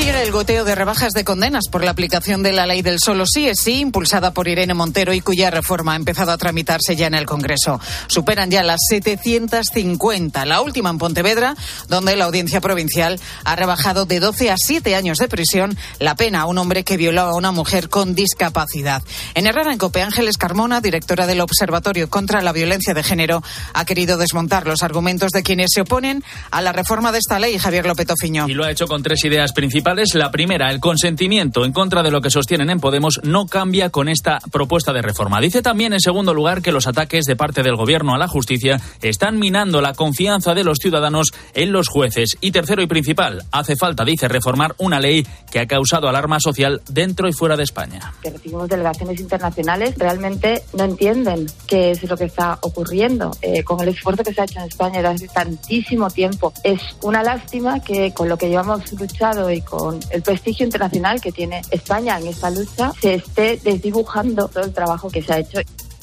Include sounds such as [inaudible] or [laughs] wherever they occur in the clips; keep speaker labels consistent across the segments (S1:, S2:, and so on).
S1: Sigue el goteo de rebajas de condenas por la aplicación de la ley del solo sí es sí, impulsada por Irene Montero y cuya reforma ha empezado a tramitarse ya en el Congreso. Superan ya las 750. La última en Pontevedra, donde la audiencia provincial ha rebajado de 12 a 7 años de prisión la pena a un hombre que violó a una mujer con discapacidad. En Herrera, en Cope, Ángeles Carmona, directora del Observatorio contra la Violencia de Género, ha querido desmontar los argumentos de quienes se oponen a la reforma de esta ley, Javier López Ofiño.
S2: Y lo ha hecho con tres ideas principales la primera, el consentimiento en contra de lo que sostienen en Podemos no cambia con esta propuesta de reforma. Dice también, en segundo lugar, que los ataques de parte del Gobierno a la justicia están minando la confianza de los ciudadanos en los jueces. Y tercero y principal, hace falta, dice, reformar una ley que ha causado alarma social dentro y fuera de España.
S3: Que recibimos delegaciones internacionales realmente no entienden qué es lo que está ocurriendo. Eh, con el esfuerzo que se ha hecho en España desde tantísimo tiempo, es una lástima que con lo que llevamos luchado y con el prestigio internacional que tiene España en esta lucha, se esté desdibujando todo el trabajo que se ha hecho.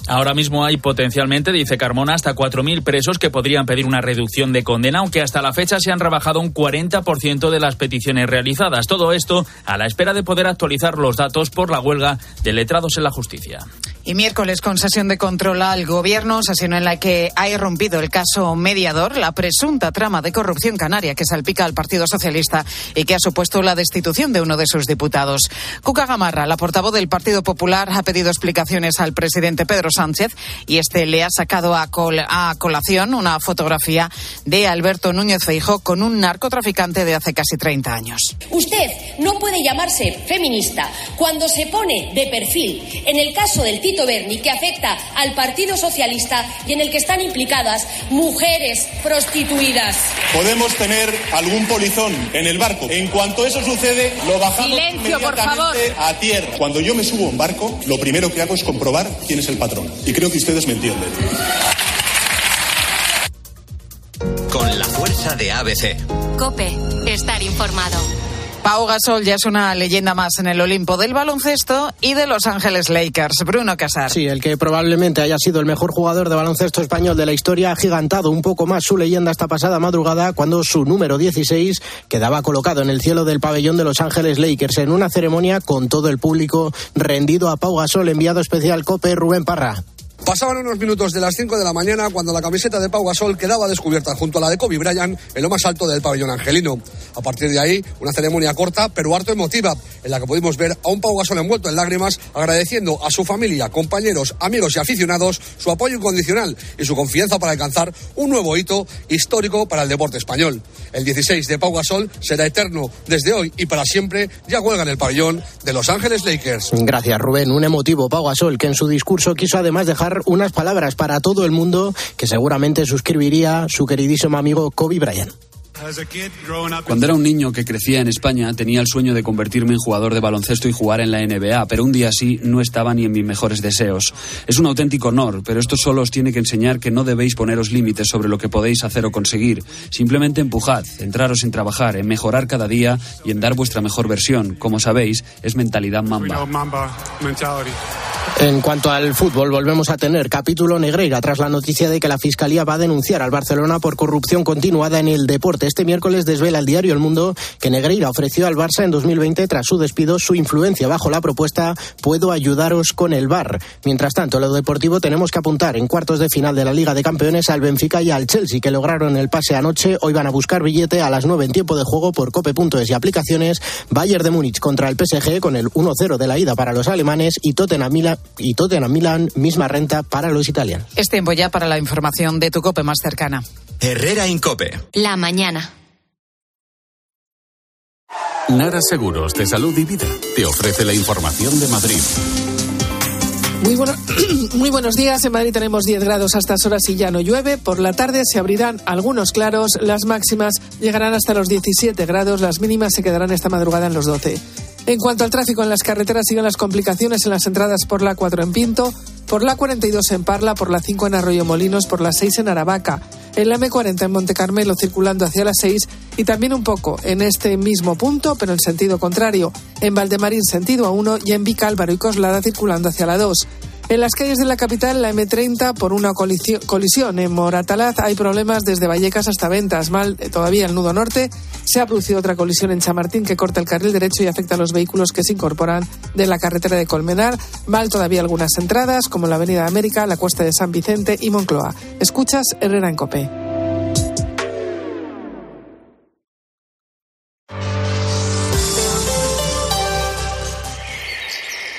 S2: Ahora mismo hay potencialmente, dice Carmona, hasta 4.000 presos que podrían pedir una reducción de condena, aunque hasta la fecha se han rebajado un 40% de las peticiones realizadas. Todo esto a la espera de poder actualizar los datos por la huelga de letrados en la justicia.
S1: Y miércoles, con sesión de control al gobierno, sesión en la que ha irrumpido el caso mediador, la presunta trama de corrupción canaria que salpica al Partido Socialista y que ha supuesto la destitución de uno de sus diputados. Cuca Gamarra, la portavoz del Partido Popular, ha pedido explicaciones al presidente Pedro Sánchez y este le ha sacado a, a colación una fotografía de Alberto Núñez Feijo con un narcotraficante de hace casi 30 años.
S4: Usted no puede llamarse feminista cuando se pone de perfil en el caso del Tito Berni que afecta al Partido Socialista y en el que están implicadas mujeres prostituidas.
S5: Podemos tener algún polizón en el barco. En cuanto eso sucede, lo bajamos
S1: Silencio, por favor.
S5: a tierra. Cuando yo me subo a un barco, lo primero que hago es comprobar quién es el patrón. Y creo que ustedes me entienden.
S6: Con la fuerza de ABC.
S7: Cope, estar informado.
S1: Pau Gasol ya es una leyenda más en el Olimpo del baloncesto y de Los Ángeles Lakers. Bruno Casar.
S8: Sí, el que probablemente haya sido el mejor jugador de baloncesto español de la historia ha gigantado un poco más su leyenda esta pasada madrugada cuando su número 16 quedaba colocado en el cielo del pabellón de Los Ángeles Lakers en una ceremonia con todo el público rendido a Pau Gasol, enviado especial COPE Rubén Parra.
S9: Pasaban unos minutos de las 5 de la mañana cuando la camiseta de Pau Gasol quedaba descubierta junto a la de Kobe Bryant en lo más alto del pabellón angelino. A partir de ahí, una ceremonia corta pero harto emotiva, en la que pudimos ver a un Pau Gasol envuelto en lágrimas, agradeciendo a su familia, compañeros, amigos y aficionados su apoyo incondicional y su confianza para alcanzar un nuevo hito histórico para el deporte español. El 16 de Pau Gasol será eterno desde hoy y para siempre, ya huelga en el pabellón de Los Ángeles Lakers.
S8: Gracias, Rubén. Un emotivo Pau Gasol que en su discurso quiso además dejar unas palabras para todo el mundo que seguramente suscribiría su queridísimo amigo Kobe Bryant.
S10: Cuando era un niño que crecía en España tenía el sueño de convertirme en jugador de baloncesto y jugar en la NBA, pero un día así no estaba ni en mis mejores deseos. Es un auténtico honor, pero esto solo os tiene que enseñar que no debéis poneros límites sobre lo que podéis hacer o conseguir. Simplemente empujad, centraros en trabajar, en mejorar cada día y en dar vuestra mejor versión. Como sabéis, es mentalidad mamba.
S8: En cuanto al fútbol, volvemos a tener capítulo Negreira tras la noticia de que la Fiscalía va a denunciar al Barcelona por corrupción continuada en el deporte. Este miércoles desvela el diario El Mundo que Negreira ofreció al Barça en 2020 tras su despido su influencia bajo la propuesta Puedo ayudaros con el VAR. Mientras tanto, lo deportivo tenemos que apuntar en cuartos de final de la Liga de Campeones al Benfica y al Chelsea que lograron el pase anoche. Hoy van a buscar billete a las 9 en tiempo de juego por cope.es y aplicaciones. Bayern de Múnich contra el PSG con el 1-0 de la ida para los alemanes y Tottenham Milan y Tottenham Milan, misma renta para los italianos.
S1: Es tiempo ya para la información de tu COPE más cercana.
S6: Herrera Incope.
S7: La mañana.
S11: Nara Seguros de Salud y Vida te ofrece la información de Madrid.
S12: Muy, bueno, [clears throat] muy buenos días. En Madrid tenemos 10 grados a estas horas y ya no llueve. Por la tarde se abrirán algunos claros. Las máximas llegarán hasta los 17 grados. Las mínimas se quedarán esta madrugada en los 12. En cuanto al tráfico en las carreteras, siguen las complicaciones en las entradas por la 4 en Pinto, por la 42 en Parla, por la 5 en Arroyo Molinos, por la 6 en Aravaca, en la M40 en Monte Carmelo circulando hacia la 6 y también un poco en este mismo punto, pero en sentido contrario, en Valdemarín sentido A1 y en Vica, Álvaro y Coslada circulando hacia la 2. En las calles de la capital, la M30 por una colisión. En Moratalaz hay problemas desde Vallecas hasta Ventas. Mal eh, todavía el nudo norte. Se ha producido otra colisión en Chamartín que corta el carril derecho y afecta a los vehículos que se incorporan de la carretera de Colmenar. Mal todavía algunas entradas, como la Avenida América, la Cuesta de San Vicente y Moncloa. Escuchas Herrera en Copé.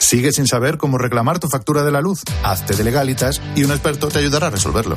S13: ¿Sigues sin saber cómo reclamar tu factura de la luz? Hazte de legalitas y un experto te ayudará a resolverlo.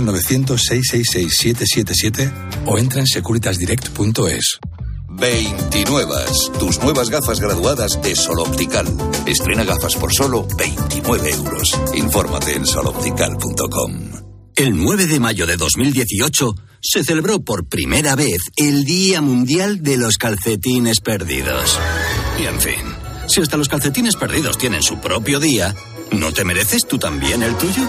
S14: 900-666-777 o entra en securitasdirect.es.
S15: 29. Tus nuevas gafas graduadas de Sol Optical. Estrena gafas por solo 29 euros. Infórmate en soloptical.com.
S16: El 9 de mayo de 2018 se celebró por primera vez el Día Mundial de los Calcetines Perdidos. Y en fin, si hasta los calcetines perdidos tienen su propio día, ¿no te mereces tú también el tuyo?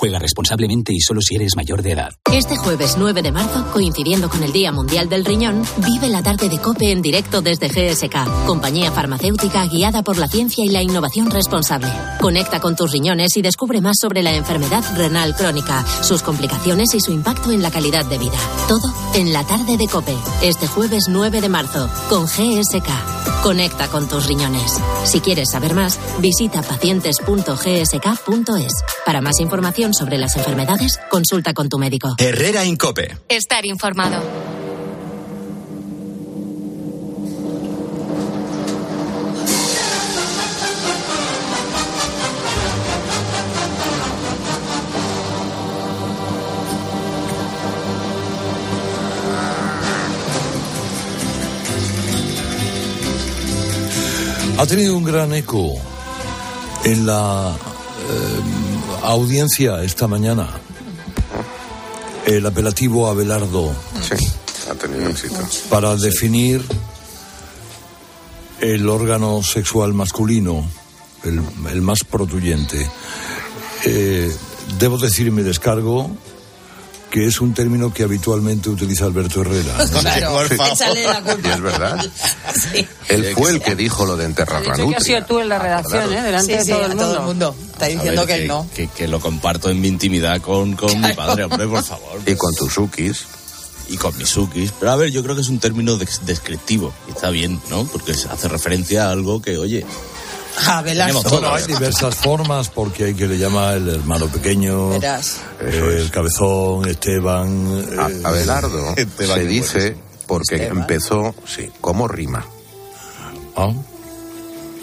S17: Juega responsablemente y solo si eres mayor de edad.
S18: Este jueves 9 de marzo, coincidiendo con el Día Mundial del Riñón, vive la tarde de COPE en directo desde GSK, compañía farmacéutica guiada por la ciencia y la innovación responsable. Conecta con tus riñones y descubre más sobre la enfermedad renal crónica, sus complicaciones y su impacto en la calidad de vida. Todo en la tarde de COPE, este jueves 9 de marzo, con GSK. Conecta con tus riñones. Si quieres saber más, visita pacientes.gsk.es. Para más información, sobre las enfermedades, consulta con tu médico.
S6: Herrera Incope.
S7: Estar informado.
S19: Ha tenido un gran eco en la eh, audiencia esta mañana. El apelativo Abelardo.
S20: Sí, ha tenido éxito.
S19: Para definir el órgano sexual masculino, el, más protuyente. Eh, debo decir me descargo que es un término que habitualmente utiliza Alberto Herrera. [laughs]
S1: Claro, [laughs]
S20: Y es verdad. Él fue el que dijo lo de enterrar la nutria.
S1: que has sido tú en la redacción, ¿eh? Delante de todo, el mundo. Está diciendo que, no.
S21: Que, lo comparto en mi intimidad con, con mi padre, hombre, por favor.
S20: Y con tus sukis.
S21: Y con mis sukis. Pero a ver, yo creo que es un término descriptivo. Y está bien, ¿no? Porque hace referencia a algo que, oye,
S1: Abelardo.
S19: hay diversas formas porque hay que le llama el hermano pequeño, eh, el cabezón, Esteban.
S20: Eh, Abelardo [laughs] se dice porque empezó, sí, como rima.
S19: ¿Ah?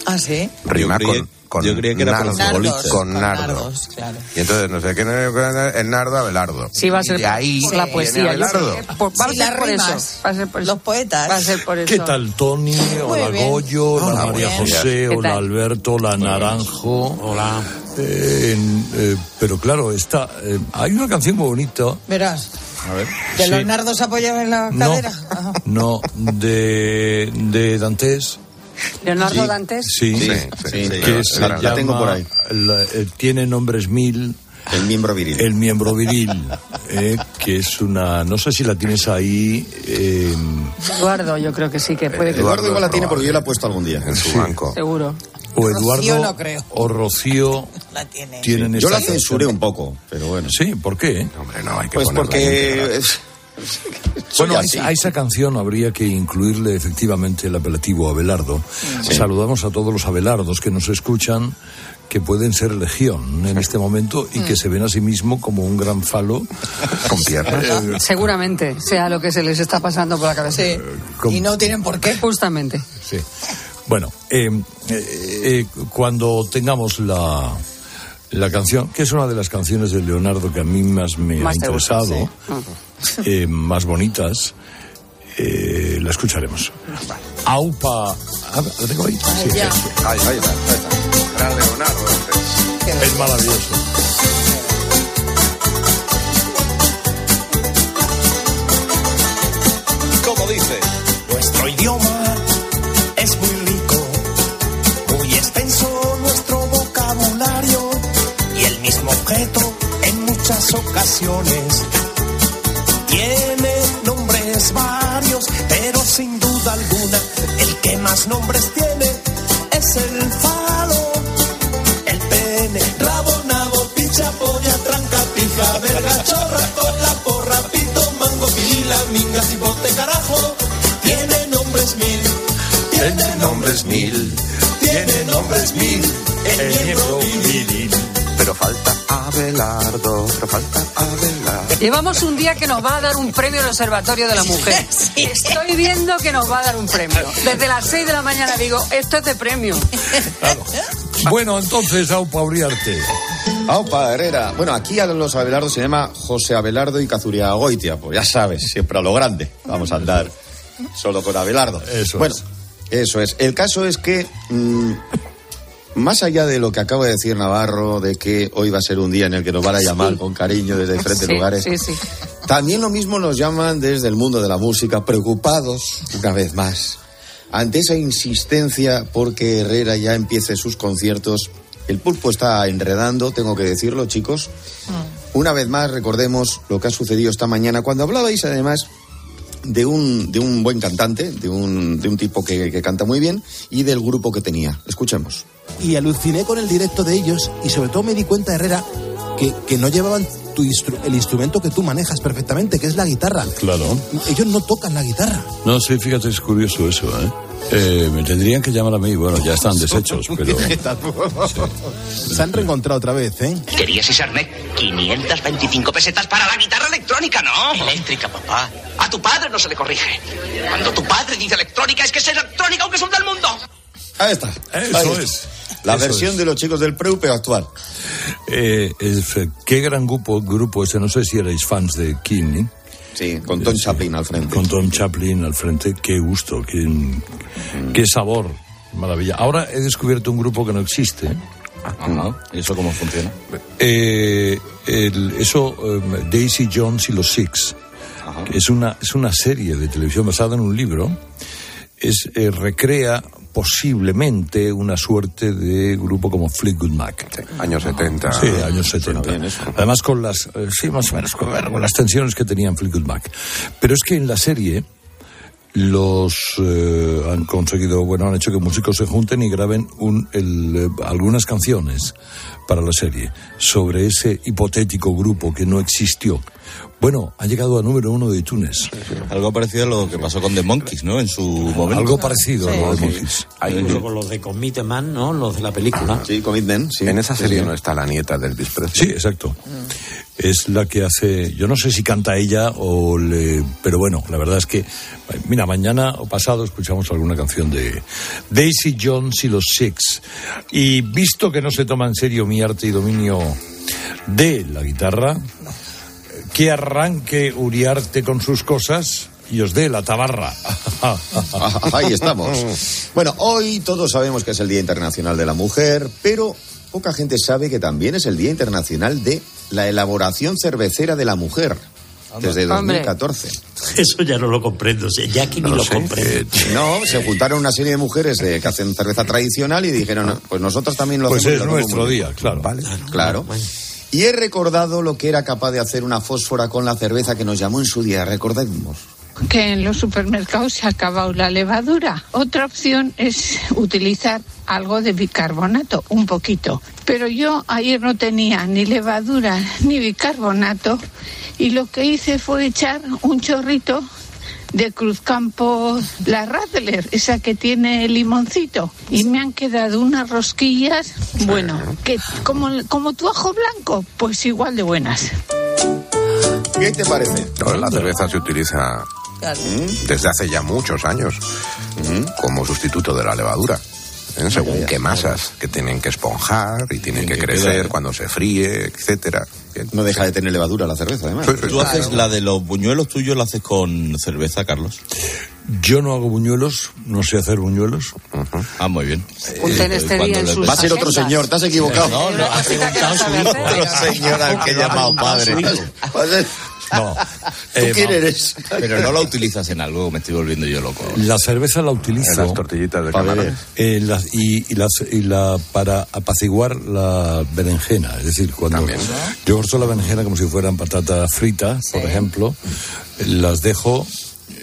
S1: ¿Ah, sí?
S20: Rima con con
S21: Yo creía que era
S20: nardos, con, nardos.
S1: claro.
S20: Y entonces, no sé qué, el nardo Abelardo.
S1: Sí, va a ser
S20: y ahí
S1: por la poesía.
S20: Abelardo.
S1: va a ser por eso. Va a ser por eso. Los poetas. Va a ser por eso.
S19: ¿Qué tal, Tony? Hola, Goyo. Hola, María José. Hola, Alberto. Hola, Naranjo.
S21: Hola.
S19: Eh, eh, pero claro, está, eh, hay una canción muy bonita.
S1: Verás.
S21: A ver.
S1: ¿De los nardos apoyados en la cadera?
S19: No, de, de Dantes.
S1: Leonardo Dantes.
S19: Sí,
S21: sí,
S19: que se
S21: la, tengo por ahí.
S19: Eh, tiene nombres mil.
S21: El miembro viril.
S19: El miembro viril, eh, que es una. No sé si la tienes ahí. Eh,
S1: Eduardo, yo creo que sí, que puede.
S21: Eduardo igual la tiene porque yo la he puesto algún día.
S20: En su banco.
S1: Seguro.
S19: O Eduardo.
S1: Rocío no creo.
S19: O Rocío. [laughs] tienen
S22: Yo la
S19: esta
S22: censuré un poco, pero bueno.
S19: Sí, ¿por qué?
S20: Hombre, no, hay que
S22: Pues porque...
S19: Bueno, a, esa canción habría que incluirle efectivamente el apelativo Abelardo.
S22: Sí.
S19: Saludamos a todos los Abelardos que nos escuchan, que pueden ser legión en este momento y que se ven a sí mismo como un gran falo [laughs]
S20: con piernas.
S23: Seguramente sea lo que se les está pasando por la cabeza.
S19: con-
S1: Y no tienen por qué.
S23: Justamente.
S19: Sí. Bueno, eh, eh, eh, cuando tengamos la, la canción, que es una de las canciones de Leonardo que a mí más me
S23: Más
S19: ha
S23: gusta,
S19: interesado, eh, más bonitas, eh, la escucharemos. Aupa. Ah, ¿La tengo ahí? Sí,
S1: ya.
S19: sí.
S22: Ahí, está, ahí está.
S20: Gran Leonardo. este.
S19: Es maravilloso.
S22: ¿Cómo dice?
S24: Nuestro idioma es muy rico, muy extenso nuestro vocabulario y el mismo objeto en muchas ocasiones tiene nombres varios, pero sin duda alguna el que más nombres tiene es el falo, el pene, rabo, nabo, picha, polla, tranca, pija, verga, chorra, cola, porra, pito, mango, pirila, minga, cipote, carajo, tiene nombres mil, tiene nombres mil, tiene nombres mil, el miembro viril.
S20: Pero falta Abelardo, pero falta Abelardo.
S23: Llevamos un día que nos va a dar un premio el Observatorio de la Mujer. [laughs] Estoy viendo que nos va a dar un premio. Desde las 6 de la mañana digo, esto es de premio.
S19: Bueno, entonces, Aupa Uriarte.
S22: Aupa Herrera. Bueno, aquí a los Abelardo se llama José Abelardo y Cazuria Goitia. Pues ya sabes, siempre a lo grande. Vamos a andar solo con Abelardo.
S19: Eso
S22: bueno, eso es. El caso es que, mm, más allá de lo que acaba de decir Navarro, de que hoy va a ser un día en el que nos van a llamar con cariño desde diferentes
S23: Sí,
S22: lugares,
S23: sí,
S22: también lo mismo nos llaman desde el mundo de la música, preocupados, una vez más, ante esa insistencia porque Herrera ya empiece sus conciertos. El pulpo está enredando, tengo que decirlo, chicos. Una vez más, recordemos lo que ha sucedido esta mañana, cuando hablabais además de un, de un buen cantante, de un, de un tipo que, que canta muy bien y del grupo que tenía. Escuchemos.
S25: Y aluciné con el directo de ellos y sobre todo me di cuenta, Herrera, que, que no llevaban tu instru- el instrumento que tú manejas perfectamente, que es la guitarra.
S19: Claro.
S25: Ellos no tocan la guitarra.
S19: No, sí, fíjate, es curioso eso, ¿eh? Eh, me tendrían que llamar a mí, bueno, ya están deshechos, [laughs] pero...
S25: Se han reencontrado otra vez, ¿eh?
S26: Querías Isarne 525 pesetas para la guitarra electrónica, ¿no? Eléctrica, papá. A tu padre no se le corrige. Cuando tu padre dice electrónica, es que es electrónica aunque son del mundo.
S22: Ahí está.
S19: Eso
S22: Ahí
S19: es.
S22: La
S19: Eso
S22: versión
S19: es.
S22: de los chicos del Preu, pero actual.
S19: Eh, eh, qué gran grupo, grupo ese, no sé si erais fans de King, ¿eh?
S22: Sí, con Tom Chaplin al frente.
S19: Con Tom Chaplin al frente, qué gusto, qué, qué sabor, maravilla. Ahora he descubierto un grupo que no existe.
S21: ¿Y eso cómo funciona?
S19: Eh, el- eso, eh, Daisy Jones y los Six, que es una, es una serie de televisión basada en un libro, es, eh, recrea posiblemente una suerte de grupo como Fleetwood Mac.
S20: Años 70.
S19: Sí, años 70. Además con las, eh, sí, más o menos, con, con las tensiones que tenían Fleetwood Mac. Pero es que en la serie los eh, han conseguido, bueno, han hecho que músicos se junten y graben un, el, eh, algunas canciones para la serie sobre ese hipotético grupo que no existió. Bueno, ha llegado a número uno de iTunes.
S21: Algo parecido a lo que pasó con The Monkeys, ¿no? En su momento.
S19: Algo parecido a lo de Monkeys.
S27: Incluso con los de Commitment, ¿no? Los de la película.
S22: Sí, Commitment, sí.
S20: En esa serie
S19: sí.
S20: no está la nieta del Presley.
S19: Sí, exacto. Es la que hace, yo no sé si canta ella o le, pero bueno, la verdad es que, mira, mañana o pasado escuchamos alguna canción de Daisy Jones y los Six. Y visto que no se toma en serio mi arte y dominio de la guitarra, que arranque Uriarte con sus cosas y os dé la tabarra. [laughs]
S22: Ahí estamos. Bueno, hoy todos sabemos que es el Día Internacional de la Mujer, pero poca gente sabe que también es el Día Internacional de la elaboración cervecera de la mujer. Desde
S27: Hombre.
S22: 2014.
S27: Eso ya no lo comprendo. o sea, ya que ni lo comprendo.
S22: No, se juntaron una serie de mujeres de- que hacen cerveza tradicional y dijeron, pues nosotros también lo
S19: Pues
S22: hacemos.
S19: es
S22: lo hacemos
S19: nuestro
S22: muy bien".
S19: día, claro.
S22: Claro. Y he recordado lo que era capaz de hacer una fósfora con la cerveza que nos llamó en su día. Recordemos.
S28: que en los supermercados se ha acabado la levadura. Otra opción es utilizar algo de bicarbonato, un poquito. Pero yo ayer no tenía ni levadura ni bicarbonato y lo que hice fue echar un chorrito de Cruzcampo La Radler, esa que tiene limoncito. Y me han quedado unas rosquillas, bueno, que como, como tu ajo blanco, pues igual de buenas.
S22: ¿Qué te parece?
S20: La cerveza se utiliza desde hace ya muchos años mm, como sustituto de la levadura. ¿Eh? Según qué masas que tienen que esponjar y tienen que crecer cuando se fríe, etcétera.
S22: No deja de tener levadura la cerveza, además.
S21: ¿Tú haces la de los buñuelos tuyos, la haces con cerveza, Carlos?
S19: Yo no hago buñuelos, no sé hacer buñuelos.
S21: Ah, muy bien.
S23: Usted este día en sus
S22: Va a ser otro señor, te has equivocado.
S21: No, no, [laughs] has equivocado su hijo.
S22: Otro señor al que he llamado padre.
S19: No.
S22: ¿Tú
S19: Eh,
S22: quién eres?
S21: Pero no la utilizas en algo, me estoy volviendo yo loco.
S19: La cerveza la utilizo.
S20: En las tortillitas de camarón.
S19: Eh, la- y, y las- y la para apaciguar la berenjena. Es decir, cuando yo corto la berenjena como si fueran patatas fritas, por ejemplo, eh, las dejo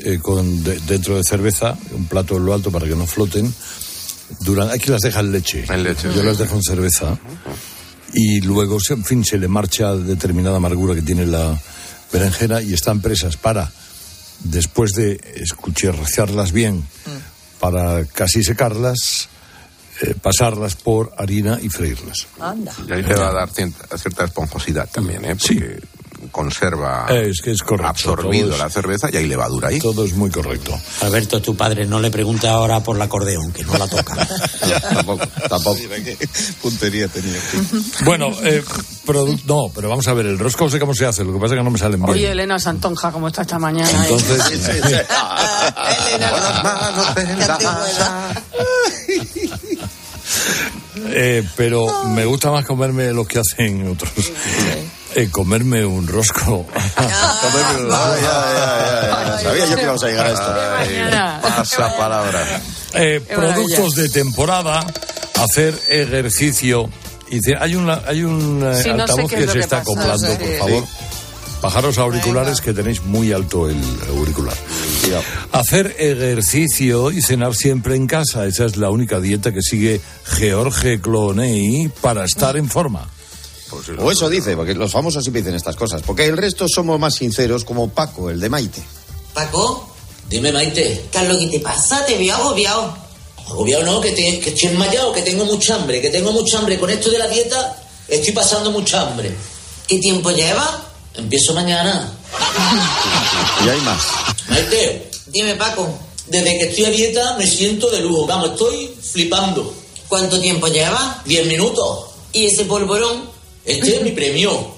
S19: eh, con de- dentro de cerveza, un plato en lo alto para que no floten. Duran, aquí las deja en leche.
S20: En leche,
S19: Yo
S20: sí.
S19: las dejo en cerveza. Y luego, se- en fin, se le marcha determinada amargura que tiene la berenjena y están presas para, después de escucharlas bien, para casi secarlas, eh, pasarlas por harina y freírlas.
S23: Anda.
S20: Y ahí te va a dar cierta, cierta esponjosidad también, ¿eh? Porque conserva
S19: Es que es correcto.
S20: absorbido
S19: es-
S20: la cerveza y hay levadura ahí.
S19: Todo es muy correcto.
S27: Alberto, tu padre, no le pregunte ahora por el acordeón, que no la toca. [laughs]
S21: tampoco, tampoco. qué puntería tenía.
S19: Bueno, eh, no, pero vamos a ver, el rosco sé cómo se hace, lo que pasa es que no me salen bien.
S23: Oye, Elena Santonja, ¿cómo está esta mañana?
S19: Entonces, eh, pero me gusta más comerme los que hacen otros. Eh, comerme un rosco. [laughs]
S22: Comerme un- Ah, ya, ya. Sabía yo que íbamos a llegar a esto.
S20: Pasa palabra.
S19: Eh, productos de temporada, hacer ejercicio. Y dice, hay, una, hay un eh,
S23: Sí, no sé
S19: altavoz que se
S23: que
S19: está
S23: pasa,
S19: acoplando,
S23: sí.
S19: por favor. Bajaros auriculares que tenéis muy alto el auricular. Hacer ejercicio y cenar siempre en casa. Esa es la única dieta que sigue George Clooney para estar en forma.
S22: O eso dice, porque los famosos siempre dicen estas cosas. Porque el resto somos más sinceros, como Paco, el de Maite.
S29: Paco, dime Maite. ¿Qué es lo que te pasa? Te veo agobiado. Agobiado no, que, te- que estoy enmayado, que tengo mucha hambre, que tengo mucha hambre. Con esto de la dieta estoy pasando mucha hambre. ¿Qué tiempo lleva? Empiezo mañana.
S22: Y hay más.
S29: Maite, dime Paco. Desde que estoy a dieta me siento de lujo. Vamos, estoy flipando. ¿Cuánto tiempo lleva? Diez minutos. ¿Y ese polvorón? Este es mi premio.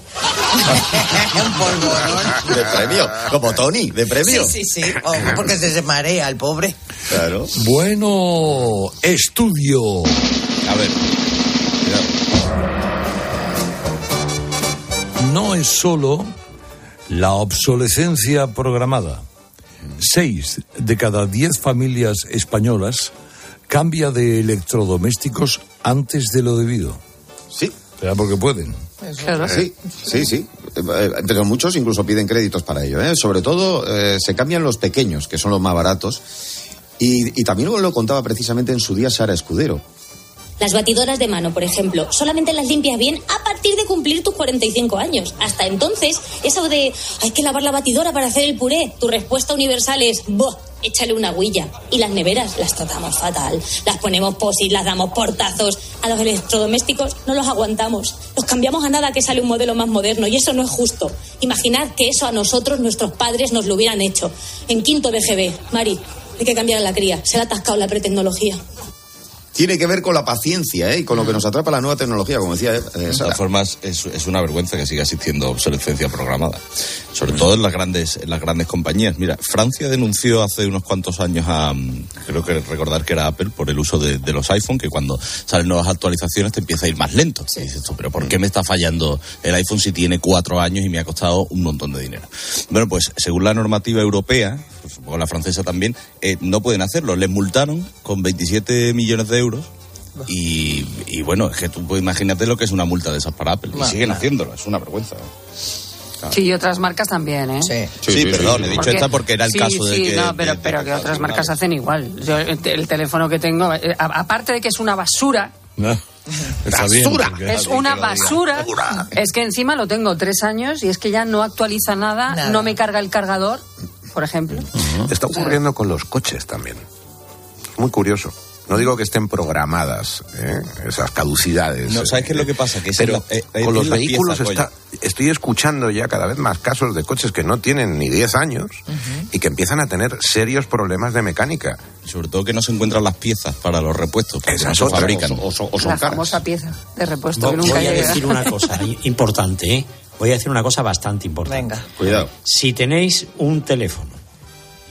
S22: De premio. Como Tony, de premio.
S30: Sí, sí, sí. Oh, porque se, se marea el pobre.
S22: Claro.
S19: Bueno, estudio.
S21: A ver.
S19: No es solo la obsolescencia programada. Seis de cada diez familias españolas cambia de electrodomésticos antes de lo debido.
S22: Sí.
S19: Será porque pueden.
S22: Sí, sí, sí. Eh, Pero muchos incluso piden créditos para ello. ¿eh? Sobre todo eh, se cambian los pequeños, que son los más baratos. Y, y también lo contaba precisamente en su día Sara Escudero.
S31: Las batidoras de mano, por ejemplo, solamente las limpias bien partir de cumplir tus 45 años. Hasta entonces, eso de hay que lavar la batidora para hacer el puré, tu respuesta universal es ¡boh! Échale una huilla. Y las neveras las tratamos fatal. Las ponemos posit, las damos portazos. A los electrodomésticos no los aguantamos. Los cambiamos a nada que sale un modelo más moderno y eso no es justo. Imaginad que eso a nosotros, nuestros padres, nos lo hubieran hecho. En quinto de GB. Mari, hay que cambiar a la cría. Se le ha atascado la pretecnología.
S22: Tiene que ver con la paciencia ¿eh? y con lo que nos atrapa la nueva tecnología, como decía eh,
S21: De todas formas, es, es una vergüenza que siga existiendo obsolescencia programada. Sobre todo en las grandes, en las grandes compañías. Mira, Francia denunció hace unos cuantos años a, mm, creo que recordar que era Apple, por el uso de, de los iPhone, que cuando salen nuevas actualizaciones te empieza a ir más lento. Y dices tú, pero ¿por qué me está fallando el iPhone si tiene cuatro años y me ha costado un montón de dinero? Bueno, pues según la normativa europea, pues, supongo la francesa también, eh, no pueden hacerlo. Les multaron con 27 millones de euros. Y, y bueno, es que tú puedes imagínate lo que es una multa de esas para Apple. Y siguen
S30: claro.
S21: haciéndolo, es una vergüenza.
S23: Sí, y otras marcas también, ¿eh?
S30: Sí,
S21: Sí, perdón, he dicho esta porque era el
S23: sí,
S21: caso de
S23: sí,
S21: que...
S23: no, pero,
S21: de-
S23: pero que otras marcas hacen igual. Yo, el, te- el teléfono que tengo, eh, a- aparte de que es una basura,
S19: No. Bien,
S23: basura,
S19: porque-
S23: es una basura, es que encima lo tengo tres años y es que ya no actualiza nada,
S30: Nada.
S23: no me carga el cargador, por ejemplo.
S20: Está ocurriendo con los coches también. Muy curioso. No digo que estén programadas ¿eh? esas caducidades.
S21: No, ¿sabes qué es lo que pasa? Que
S20: Pero
S21: la- eh, eh,
S20: con los vehículos
S21: pieza,
S20: está, estoy escuchando ya cada vez más casos de coches que no tienen ni 10 años y que empiezan a tener serios problemas de mecánica.
S21: Sobre todo que no se encuentran las piezas para los repuestos, porque
S20: Esa
S21: no
S20: es
S21: se
S20: otra,
S21: fabrican.
S20: o so- o
S23: La famosa pieza de repuesto
S27: Vo-
S23: que nunca
S27: Voy a decir una cosa [laughs] importante, ¿eh? Voy a decir una cosa bastante importante.
S30: Venga.
S22: Cuidado.
S27: Si tenéis un teléfono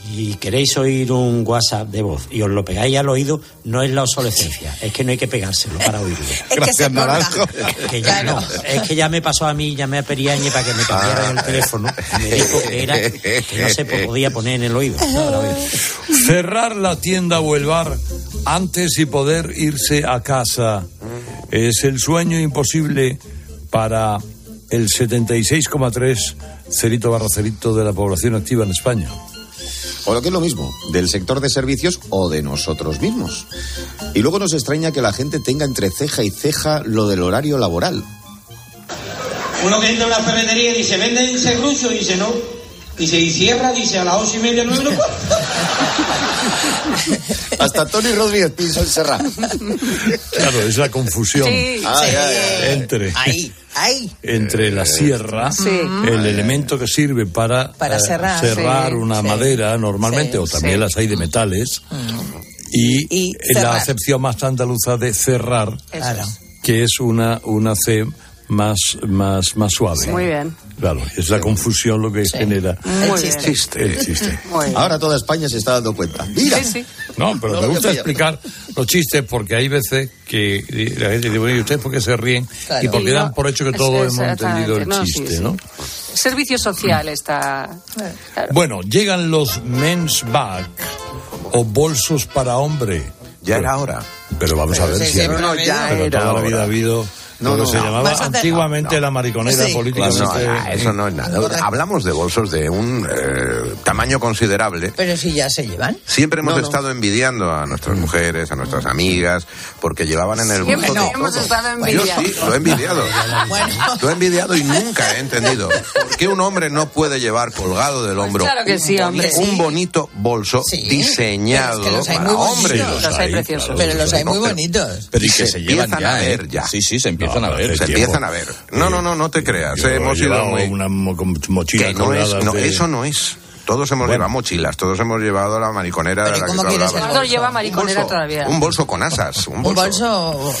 S27: y queréis oír un WhatsApp de voz y os lo pegáis al oído, no es la obsolescencia, es que no hay que pegárselo para oírlo. [laughs]
S30: Es que se corta. [laughs]
S27: Que ya no, es que ya me pasó a mí, llamé a Periañe para que me cambiaran el teléfono y me dijo que era que no se podía poner en el oído. [laughs]
S19: Cerrar la tienda o el bar antes y poder irse a casa es el sueño imposible para el 76,3 cerito barra cerito de la población activa en España.
S22: O lo que es lo mismo, del sector de servicios o de nosotros mismos. Y luego nos extraña que la gente tenga entre ceja y ceja lo del horario laboral.
S32: Uno que entra a una ferretería y dice, ¿venden serrucho? Y dice, no. Dice, y cierra, dice, a las ocho y media, nueve no puedo". [laughs]
S22: Hasta Tony Rodríguez piensa en cerrar.
S19: Claro, es la confusión
S30: Sí,
S22: Ay,
S30: sí.
S22: ay, ay.
S19: entre,
S30: Ahí, ahí.
S19: entre la sierra,
S23: Sí.
S19: el elemento que sirve para, eh,
S30: Para cerrar,
S23: sí,
S19: una
S30: sí.
S19: madera normalmente,
S30: Sí,
S19: o también
S23: sí.
S19: las hay de metales, y,
S30: Y
S19: la acepción más andaluza de cerrar,
S23: es.
S19: que es una, una C más, más, más suave.
S23: Muy bien.
S19: Claro, es la confusión lo que genera
S23: Muy
S30: El
S23: bien.
S30: chiste.
S19: el chiste.
S23: Muy bien.
S22: Ahora toda España se está dando cuenta. Mira.
S23: Sí, sí.
S19: No, pero
S22: No
S19: me gusta explicar los chistes porque hay veces que la gente dice, bueno, ¿y ustedes por qué se ríen?
S30: Claro.
S19: Y porque
S23: Y no-
S19: dan por hecho que todos hemos entendido el
S23: No,
S19: chiste,
S23: sí.
S19: ¿no?
S23: Servicio social está. claro.
S19: Bueno, llegan los men's bag o bolsos para hombre.
S20: Ya era hora.
S19: Pero vamos a ver
S30: Sí,
S19: si
S30: pero no, ya
S19: pero
S20: era
S19: toda la vida
S20: hora.
S19: ha habido
S22: No,
S19: lo que
S22: no,
S19: se
S22: no.
S19: llamaba antiguamente
S20: no.
S19: la mariconera.
S20: No, ya, eso no es nada. Hablamos de bolsos de un eh, tamaño considerable.
S30: Pero si ya se llevan.
S20: Siempre hemos
S22: No, no.
S20: estado envidiando a nuestras mujeres, a nuestras amigas, porque llevaban en el
S23: Siempre
S20: bolso
S23: hemos
S20: todo.
S23: estado
S20: Yo
S23: envidiando.
S20: sí, lo he envidiado.
S30: Bueno.
S20: Lo he envidiado y nunca he entendido por qué un hombre no puede llevar colgado del hombro
S23: Pues claro que
S20: un,
S23: sí, hombre.
S20: un bonito bolso
S30: Sí,
S20: diseñado
S30: pero es que los hay
S20: para
S30: muy
S20: hombres.
S30: bonitos.
S23: Los hay preciosos.
S30: Pero los hay muy
S20: No,
S30: bonitos.
S21: Pero y que
S20: se
S21: se, llevan ya,
S20: a ver
S21: ¿eh?
S20: ya.
S21: Sí, sí, se empiezan a ver.
S20: Se
S19: tiempo.
S20: empiezan a ver. No, no, no, no te creas.
S19: Yo
S20: eh, hemos
S19: llevado
S20: muy...
S19: una mochila
S20: Que no es,
S19: colgada
S20: no,
S19: de-
S20: eso no es. Todos hemos
S19: Bueno.
S20: llevado mochilas, todos hemos llevado la mariconera
S30: Pero
S20: de la
S30: ¿cómo
S20: que
S30: quieres el
S23: lleva
S20: Un
S23: mariconera
S20: bolso,
S23: todavía.
S20: Un bolso con asas. Un
S30: Un
S20: bolso.
S30: bolso.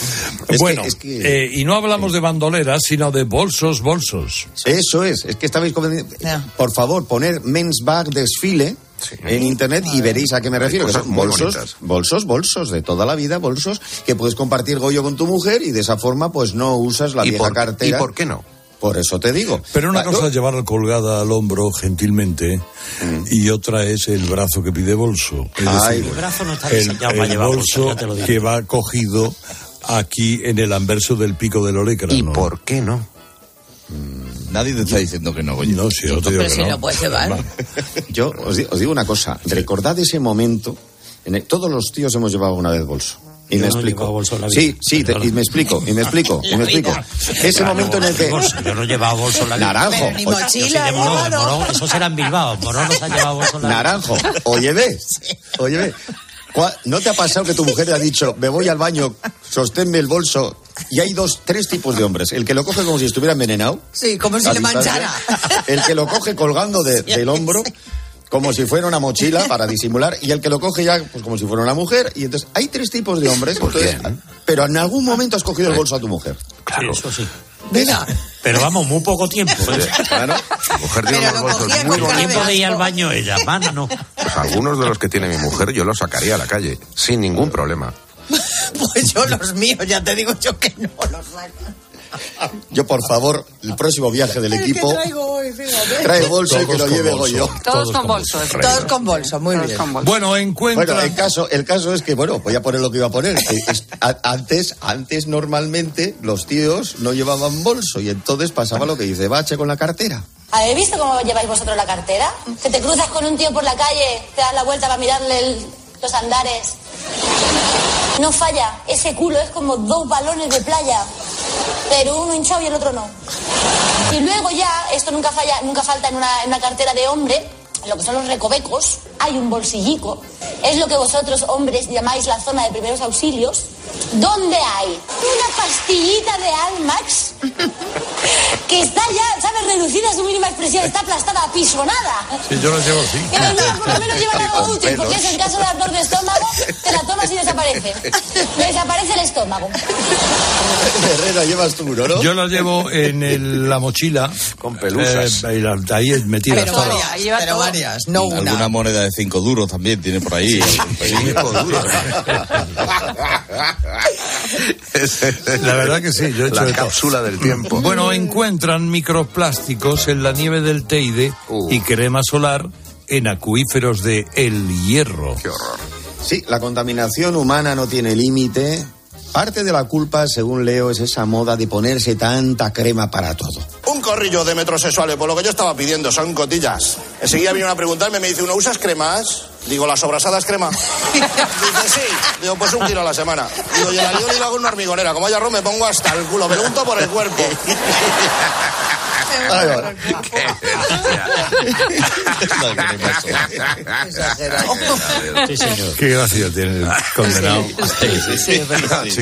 S22: Es que-
S19: bueno,
S22: es que-
S19: eh, y no hablamos de bandoleras, sino de bolsos, bolsos.
S22: Eso es, es que estabais. Por favor, poner men's bag desfile en internet y veréis a qué me refiero. que son bolsos,
S20: bonitas.
S22: bolsos, bolsos de toda la vida, bolsos que puedes compartir Goyo con tu mujer y de esa forma pues no usas la
S20: ¿Y
S22: vieja
S20: por,
S22: cartera.
S20: ¿Y por qué no?
S22: Por eso te digo.
S19: Pero una
S22: Ah,
S19: cosa
S22: yo-
S19: es llevarla colgada al hombro gentilmente y otra es el brazo que pide bolso. Es
S22: Ay,
S19: decir,
S27: El brazo no está
S19: el,
S27: diseñado
S19: el
S27: para llevar bolso,
S19: bolso
S27: ya te lo digo.
S19: que va cogido aquí en el anverso del pico del olecrano.
S20: ¿Y por qué no?
S21: Nadie te está diciendo que no, Goyo.
S19: No, si yo te digo
S30: Pero
S19: que
S30: si
S19: no.
S30: lo puedes llevar. [laughs]
S22: Yo os, di- os digo una cosa, recordad ese momento, en el- todos los tíos hemos llevado una vez bolso. Y
S27: Yo
S22: me
S27: no
S22: explico.
S27: llevado bolso en la vida.
S22: sí, sí, te- y me explico, y me explico, [laughs] y me explico. Ese momento en el que...
S27: Bolso, Yo no he llevado bolso en la vida.
S22: Naranjo.
S27: Yo soy
S30: mochila,
S27: de Morón. Morón, eso será en Bilbao. Morón no se ha llevado bolso en la vida.
S22: Naranjo, oye, ves, [laughs] oye, ves. ¿Cuál- ¿No te ha pasado que tu mujer te ha dicho, me voy al baño, sosténme el bolso? Y hay dos, tres tipos de hombres. El que lo coge como si estuviera envenenado.
S30: Sí, como si le manchara. [laughs]
S22: El que lo coge colgando de- del hombro, como si fuera una mochila para disimular. Y el que lo coge ya, pues como si fuera una mujer. Y entonces, hay tres tipos de hombres. entonces, pero en algún momento has cogido el bolso a tu mujer.
S27: Claro. eso sí.
S30: Venga.
S27: Pero vamos, muy poco tiempo. ¿eh?
S22: Claro.
S20: Mi mujer tiene unos bolsos muy bonitos.
S27: Tiempo de ir al baño ella, mana no.
S20: Pues algunos de los que tiene mi mujer yo los sacaría a la calle, sin ningún problema. [laughs]
S30: Pues yo los míos, ya te digo yo que no los saco.
S22: Yo, por favor, el próximo viaje del equipo,
S30: traigo hoy, fíjate.
S22: trae bolso y que lo lleve
S19: bolso.
S22: Goyo.
S23: Todos con bolso.
S30: Todos con bolso, muy
S23: Todos
S30: bien.
S23: con bolso.
S19: Bueno, encuentran...
S22: Bueno, el caso, el caso es que, bueno, voy a poner lo que iba a poner. que es- a- antes, antes normalmente los tíos no llevaban bolso y entonces pasaba lo que dice Bache con la cartera.
S31: ¿Habéis visto cómo lleváis vosotros la cartera? Que te cruzas con un tío por la calle, te das la vuelta para mirarle el- los andares. No falla, ese culo es como dos balones de playa, pero uno hinchado y el otro no. Y luego ya, esto nunca falla, nunca falta en una, en una cartera de hombre, lo que son los recovecos, hay un bolsillico. Es lo que vosotros, hombres, llamáis la zona de primeros auxilios, donde hay una pastillita de Almax [laughs] que está ya, ¿sabes? Reducida a su mínima expresión, está aplastada, apisonada.
S19: Sí, yo las llevo así.
S31: Que los demás por lo menos llevan [laughs] algo útil, porque es en caso de ardor de estómago, te la tomas y desaparece. [laughs] Desaparece el estómago.
S22: Herrera, llevas tú, ¿no? no?
S19: Yo las llevo en el- la mochila. Con
S20: pelusas.
S19: ahí metidas
S30: Pero varias, pero varias, no una.
S21: Alguna moneda de cinco duros también tiene por ahí.
S20: Cinco duros. [laughs]
S19: La verdad que sí, yo he hecho
S20: La cápsula del tiempo.
S19: Bueno, encuentran microplásticos en la nieve del Teide
S20: Uh.
S19: y crema solar en acuíferos de El Hierro.
S20: Qué horror.
S22: Sí, la contaminación humana no tiene límite. Parte de la culpa, según leo, es esa moda de ponerse tanta crema para todo.
S33: Un corrillo de metrosexuales, por lo que yo estaba pidiendo, son cotillas. Enseguida vinieron a preguntarme, me dice, ¿uno usas cremas? Digo, ¿las sobrasadas crema? [laughs] Dice, sí. Digo, pues un kilo a la semana. Digo, y el alioli lo hago en una hormigonera. Como haya arroz me pongo hasta el culo, me unto por el cuerpo.
S19: Sí, señor. Qué gracia tiene el condenado.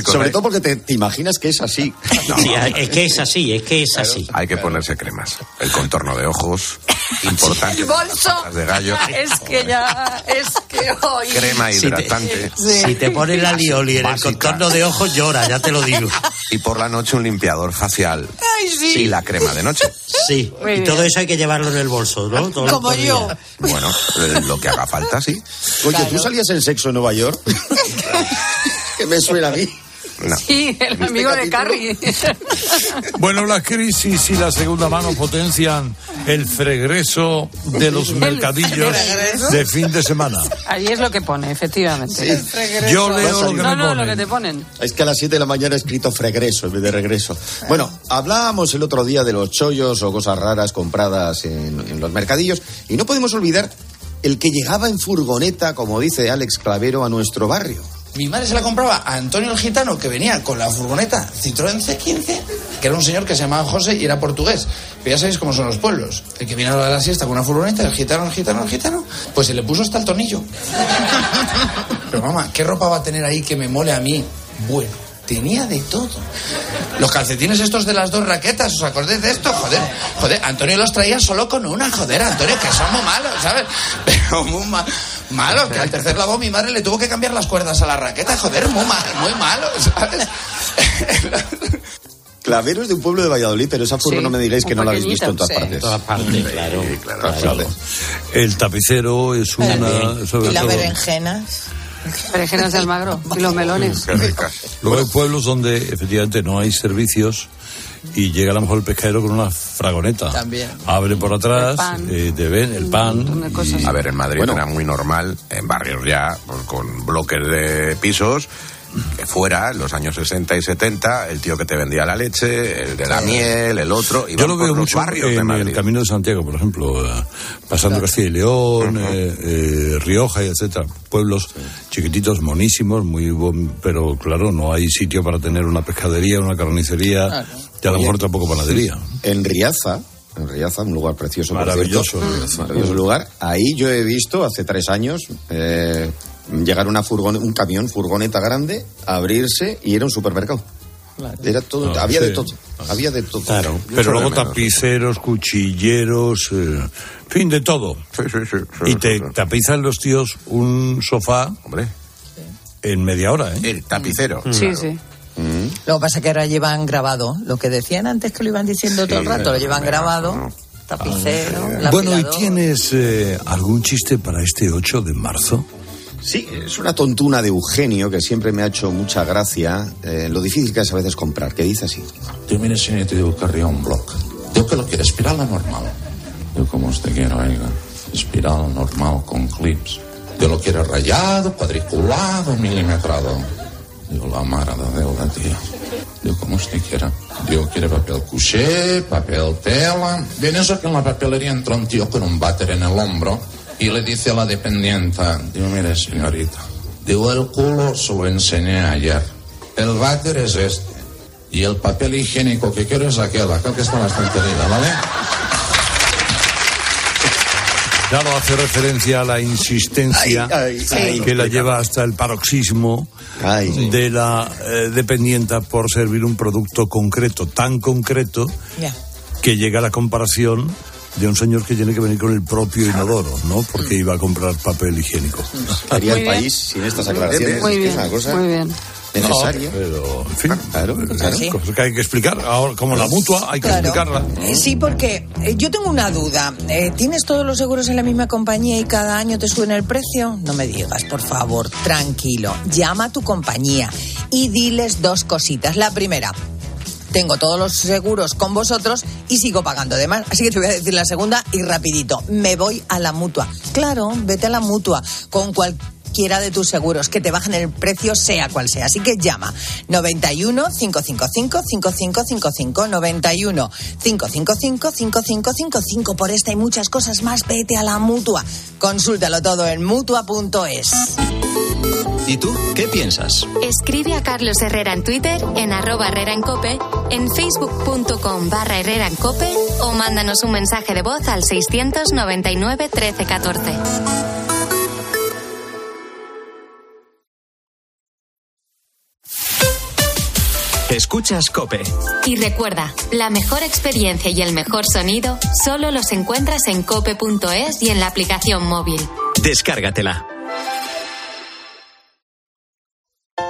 S22: Sobre todo porque te, te imaginas que es así.
S27: Sí, es que es así, es que es así.
S20: Hay que ponerse cremas. El contorno de ojos, importante.
S23: El bolso.
S20: Patas de gallo.
S23: Es que ya, es que hoy.
S20: Crema
S27: Si te-
S20: hidratante.
S27: Si te pones la lioli en el contorno de ojos, llora, ya te lo digo.
S20: Y por la noche un limpiador facial.
S23: Ay, sí.
S20: Y la crema de noche.
S27: Sí,
S23: Muy
S27: y
S23: bien.
S27: todo eso hay que llevarlo en el bolso, ¿no? Todo-
S30: Como yo.
S27: día.
S20: Bueno, eh, lo que haga falta, sí.
S22: Oye, ¿tú salías en sexo en Nueva York? [laughs] que me suena a mí.
S20: No.
S23: Sí, el
S22: este
S23: amigo de Carrie. [laughs]
S19: Bueno, la crisis y la segunda mano potencian el fregreso de los mercadillos de fin de semana.
S23: Allí es lo que pone, efectivamente.
S19: Yo leo lo que
S23: No,
S19: me
S23: no, lo que te ponen.
S22: Es que a las 7 de la mañana he escrito fregreso en vez de regreso. Bueno, hablábamos el otro día de los chollos o cosas raras compradas en, en los mercadillos y no podemos olvidar el que llegaba en furgoneta, como dice Alex Clavero, a nuestro barrio.
S34: Mi madre se la compraba a Antonio el Gitano, que venía con la furgoneta Citroën C15, que era un señor que se llamaba José y era portugués. Pero ya sabéis cómo son los pueblos. El que viene a la de la siesta con una furgoneta, el gitano, el gitano, el gitano, pues se le puso hasta el tornillo. [laughs] Pero mamá, ¿qué ropa va a tener ahí que me mole a mí? Bueno, tenía de todo. Los calcetines estos de las dos raquetas, ¿os acordáis de esto? Joder, joder, Antonio los traía solo con una, joder, Antonio, que son muy malos, ¿sabes? Pero muy ma- malo, que al tercer lavado mi madre le tuvo que cambiar las cuerdas a la raqueta, joder, muy mal, muy malo, ¿sabes? [laughs]
S22: Clavero es de un pueblo de Valladolid, pero esa furgo
S23: Sí,
S22: no me digáis que no la habéis visto en todas partes.
S27: todas partes, claro.
S22: Claro, claro.
S19: El tapicero es una.
S30: Y las berenjenas.
S23: Berenjenas de Almagro y los melones.
S19: Luego hay pueblos donde efectivamente no hay servicios y llega a lo mejor el pescadero con una fragoneta.
S30: También.
S19: Abre por atrás,
S23: El pan.
S19: eh, te ven el pan. y-
S20: A ver, en Madrid era muy normal, en barrios ya, pues, con bloques de pisos, fuera, en los años 60 y 70, el tío que te vendía la leche, el de la miel, el otro,
S19: Yo lo veo mucho en el Camino de Santiago, por ejemplo, eh, pasando Castilla y León, eh, eh, Rioja, y etcétera, pueblos chiquititos, monísimos, muy buen, pero claro, no hay sitio para tener una pescadería, una carnicería,
S30: Claro.
S19: y a lo mejor tampoco panadería.
S22: En Riaza, en Riaza, un lugar precioso. por
S19: Maravilloso,
S22: cierto. Maravilloso lugar. Ahí yo he visto hace tres años eh, llegar una furgon, un camión, furgoneta grande, abrirse y era un supermercado. Era todo,
S19: Ah,
S22: había
S19: sí.
S22: de todo, había de todo.
S19: Claro,
S22: Yo
S19: pero luego
S22: menos.
S19: tapiceros, cuchilleros, eh, fin, de todo. y te tapizan los tíos un sofá
S20: Hombre.
S19: en media hora, ¿eh?
S20: El tapicero.
S23: Sí, sí.
S30: Lo que pasa es que ahora llevan grabado. Lo que decían antes que lo iban diciendo todo el rato, lo llevan grabado. Tapicero,
S19: Bueno, ¿y tienes eh, algún chiste para este 8 de marzo?
S22: Sí, es una tontuna de Eugenio que siempre me ha hecho mucha gracia. eh, lo difícil que es a veces comprar, que dice así.
S35: Dio mire si te digo que un block. Digo que lo quiere, espiral normal. Digo, como usted quiera, oiga. Espiral normal con clips. Digo, lo quiere rayado, cuadriculado, milimetrado. Digo, la mara de deuda, tío. Digo, como usted quiera. Digo, quiere papel couché, papel tela. Bien, eso que en la papelería entra un tío con un váter en el hombro y le dice a la dependienta, digo, mire señorita, digo, el culo se lo enseñé ayer. El váter es este. Y el papel higiénico que quiero es aquel, aquel que está en la estantería, ¿vale?
S19: Claro, hace referencia a la insistencia
S22: Ay, ay, ay.
S19: que la lleva hasta el paroxismo de la eh, dependienta por servir un producto concreto, tan concreto
S30: Ya.
S19: que llega a la comparación de un señor que tiene que venir con el propio inodoro, ¿no? Porque iba a comprar papel higiénico.
S22: Haría el país sin estas aclaraciones.
S23: Muy bien,
S22: es una cosa
S23: muy bien.
S22: necesaria.
S19: No, pero, en fin,
S22: claro, claro.
S19: hay cosas que hay que explicar. Ahora, como la mutua, hay que
S30: Claro.
S19: explicarla.
S30: Sí, porque eh, yo tengo una duda. Eh, ¿Tienes todos los seguros en la misma compañía y cada año te suben el precio? No me digas, por favor, tranquilo. Llama a tu compañía y diles dos cositas. La primera, tengo todos los seguros con vosotros y sigo pagando de más. Así que te voy a decir la segunda y rapidito. Me voy a la mutua. Claro, vete a la mutua con cualquiera de tus seguros, que te bajen el precio sea cual sea. Así que llama 91 555 5555 91 555 5555 por esta y muchas cosas más. Vete a la mutua. Consúltalo todo en mutua.es.
S6: ¿Y tú qué piensas?
S7: Escribe a Carlos Herrera en Twitter, en arroba Herrera en Cope, en facebook.com barra Herrera en Cope o mándanos un mensaje de voz al 699 1314.
S6: Escuchas Cope.
S7: Y recuerda, la mejor experiencia y el mejor sonido solo los encuentras en cope.es y en la aplicación móvil.
S6: Descárgatela.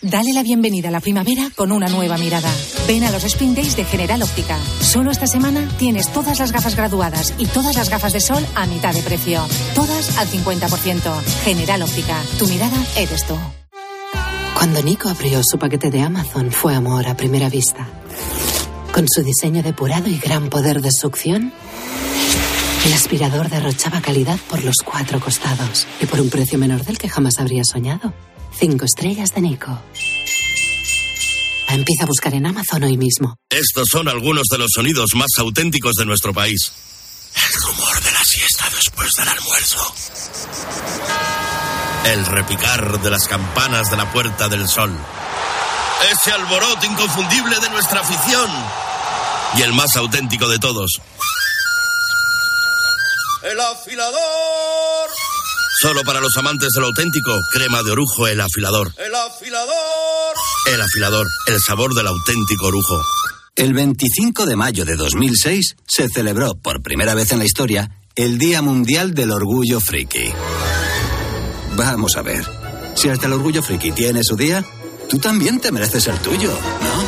S36: Dale la bienvenida a la primavera con una nueva mirada. Ven a los Spring Days de General Óptica. Solo esta semana tienes todas las gafas graduadas y todas las gafas de sol a mitad de precio. Todas al 50%. General Óptica. Tu mirada eres tú.
S37: Cuando Nico abrió su paquete de Amazon fue amor a primera vista. Con su diseño depurado y gran poder de succión, el aspirador derrochaba calidad por los cuatro costados y por un precio menor del que jamás habría soñado. Cinco estrellas de Nico. Empieza a buscar en Amazon hoy mismo.
S38: Estos son algunos de los sonidos más auténticos de nuestro país. El rumor de la siesta después del almuerzo. El repicar de las campanas de la Puerta del Sol. Ese alboroto inconfundible de nuestra afición. Y el más auténtico de todos. El afilador. Solo para los amantes del auténtico, crema de orujo, el afilador. El afilador. El afilador, el sabor del auténtico orujo.
S39: El 25 de mayo de 2006 se celebró por primera vez en la historia el Día Mundial del Orgullo Friki. Vamos a ver, si hasta el Orgullo Friki tiene su día, tú también te mereces el tuyo, ¿no?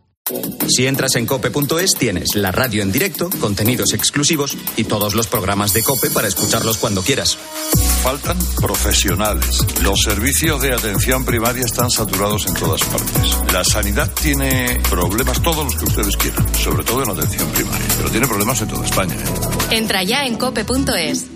S40: Si entras en cope.es tienes la radio en directo, contenidos exclusivos y todos los programas de Cope para escucharlos cuando quieras.
S19: Faltan profesionales. Los servicios de atención primaria están saturados en todas partes. La sanidad tiene problemas todos los que ustedes quieran, sobre todo en atención primaria, pero tiene problemas en toda España. ¿eh?
S7: Entra ya en cope.es.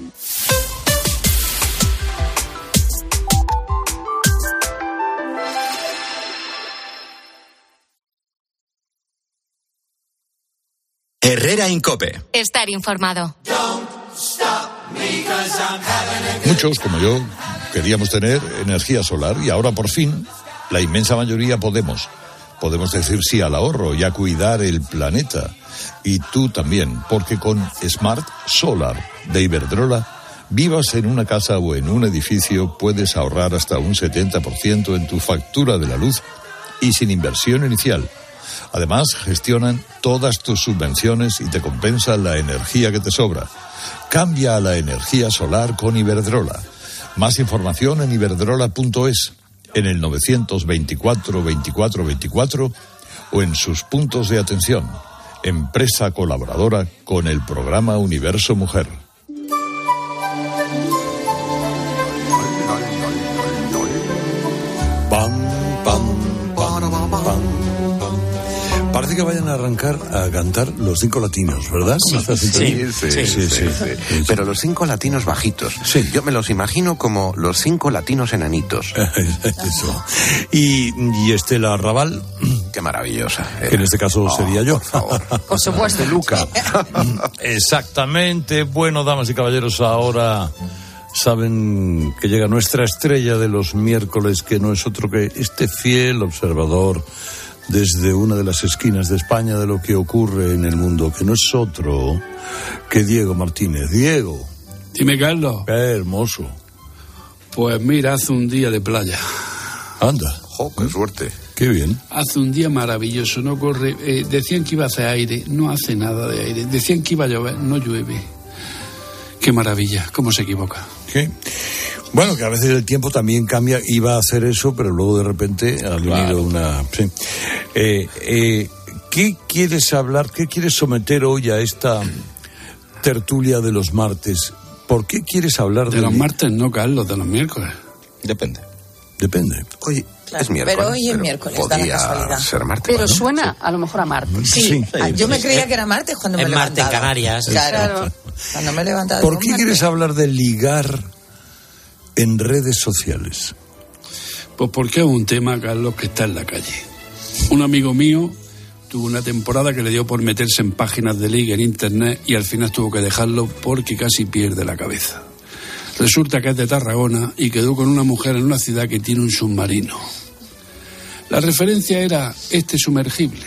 S6: Herrera Incope.
S7: Estar informado.
S19: Muchos, como yo, queríamos tener energía solar y ahora por fin la inmensa mayoría podemos. podemos decir sí al ahorro y a cuidar el planeta. Y tú también, porque con Smart Solar de Iberdrola, vivas en una casa o en un edificio, puedes ahorrar hasta un 70% en tu factura de la luz y sin inversión inicial. Además, gestionan todas tus subvenciones y te compensan la energía que te sobra. Cambia a la energía solar con Iberdrola. Más información en iberdrola.es, en el 924 24 24 o en sus puntos de atención. Empresa colaboradora con el programa Universo Mujer. Parece que vayan a arrancar a cantar los cinco latinos, ¿verdad?
S20: Sí, sí, sí, sí, sí. Pero los cinco latinos bajitos. Yo me los imagino como los cinco latinos enanitos. [laughs]
S19: Eso. Y, y Estela Raval. [clears throat]
S20: Qué maravillosa.
S19: Que en este caso sería yo.
S23: Por [laughs] supuesto.
S19: Luca. [laughs] Exactamente. Bueno, damas y caballeros, ahora saben que llega nuestra estrella de los miércoles, que no es otro que este fiel observador desde una de las esquinas de España de lo que ocurre en el mundo, que no es otro que Diego Martínez. Diego.
S41: Dime, Carlos.
S19: Qué hermoso.
S41: Pues mira, hace un día de playa.
S19: Anda.
S20: ¡Jo, qué suerte!
S19: Qué bien.
S41: Hace un día maravilloso, no corre. eh, decían que iba a hacer aire, no hace nada de aire. Decían que iba a llover, no llueve. Qué maravilla, cómo se equivoca.
S19: ¿Qué? Bueno, que a veces el tiempo también cambia, iba a hacer eso, pero luego de repente ha venido una... sí. Eh, eh, ¿Qué quieres hablar, qué quieres someter hoy a esta tertulia de los martes? ¿Por qué quieres hablar de,
S41: De los martes no, Carlos, de los miércoles.
S21: Depende.
S19: Depende.
S20: Hoy
S30: Claro,
S20: es miércoles.
S30: pero hoy es miércoles, da la casualidad.
S20: ser martes.
S23: Pero suena a lo mejor a martes.
S30: Sí, ah, yo me creía que era martes cuando
S27: Es
S30: me
S27: martes en
S30: levantaba.
S27: Canarias.
S30: Claro. Cuando me he levantado.
S19: ¿Por qué
S30: martes.
S19: quieres hablar de ligar en redes sociales?
S41: Pues porque es un tema, Carlos, que está en la calle. Un amigo mío tuvo una temporada que le dio por meterse en páginas de liga en internet y al final tuvo que dejarlo porque casi pierde la cabeza. Resulta que es de Tarragona y quedó con una mujer en una ciudad que tiene un submarino. La referencia era este sumergible.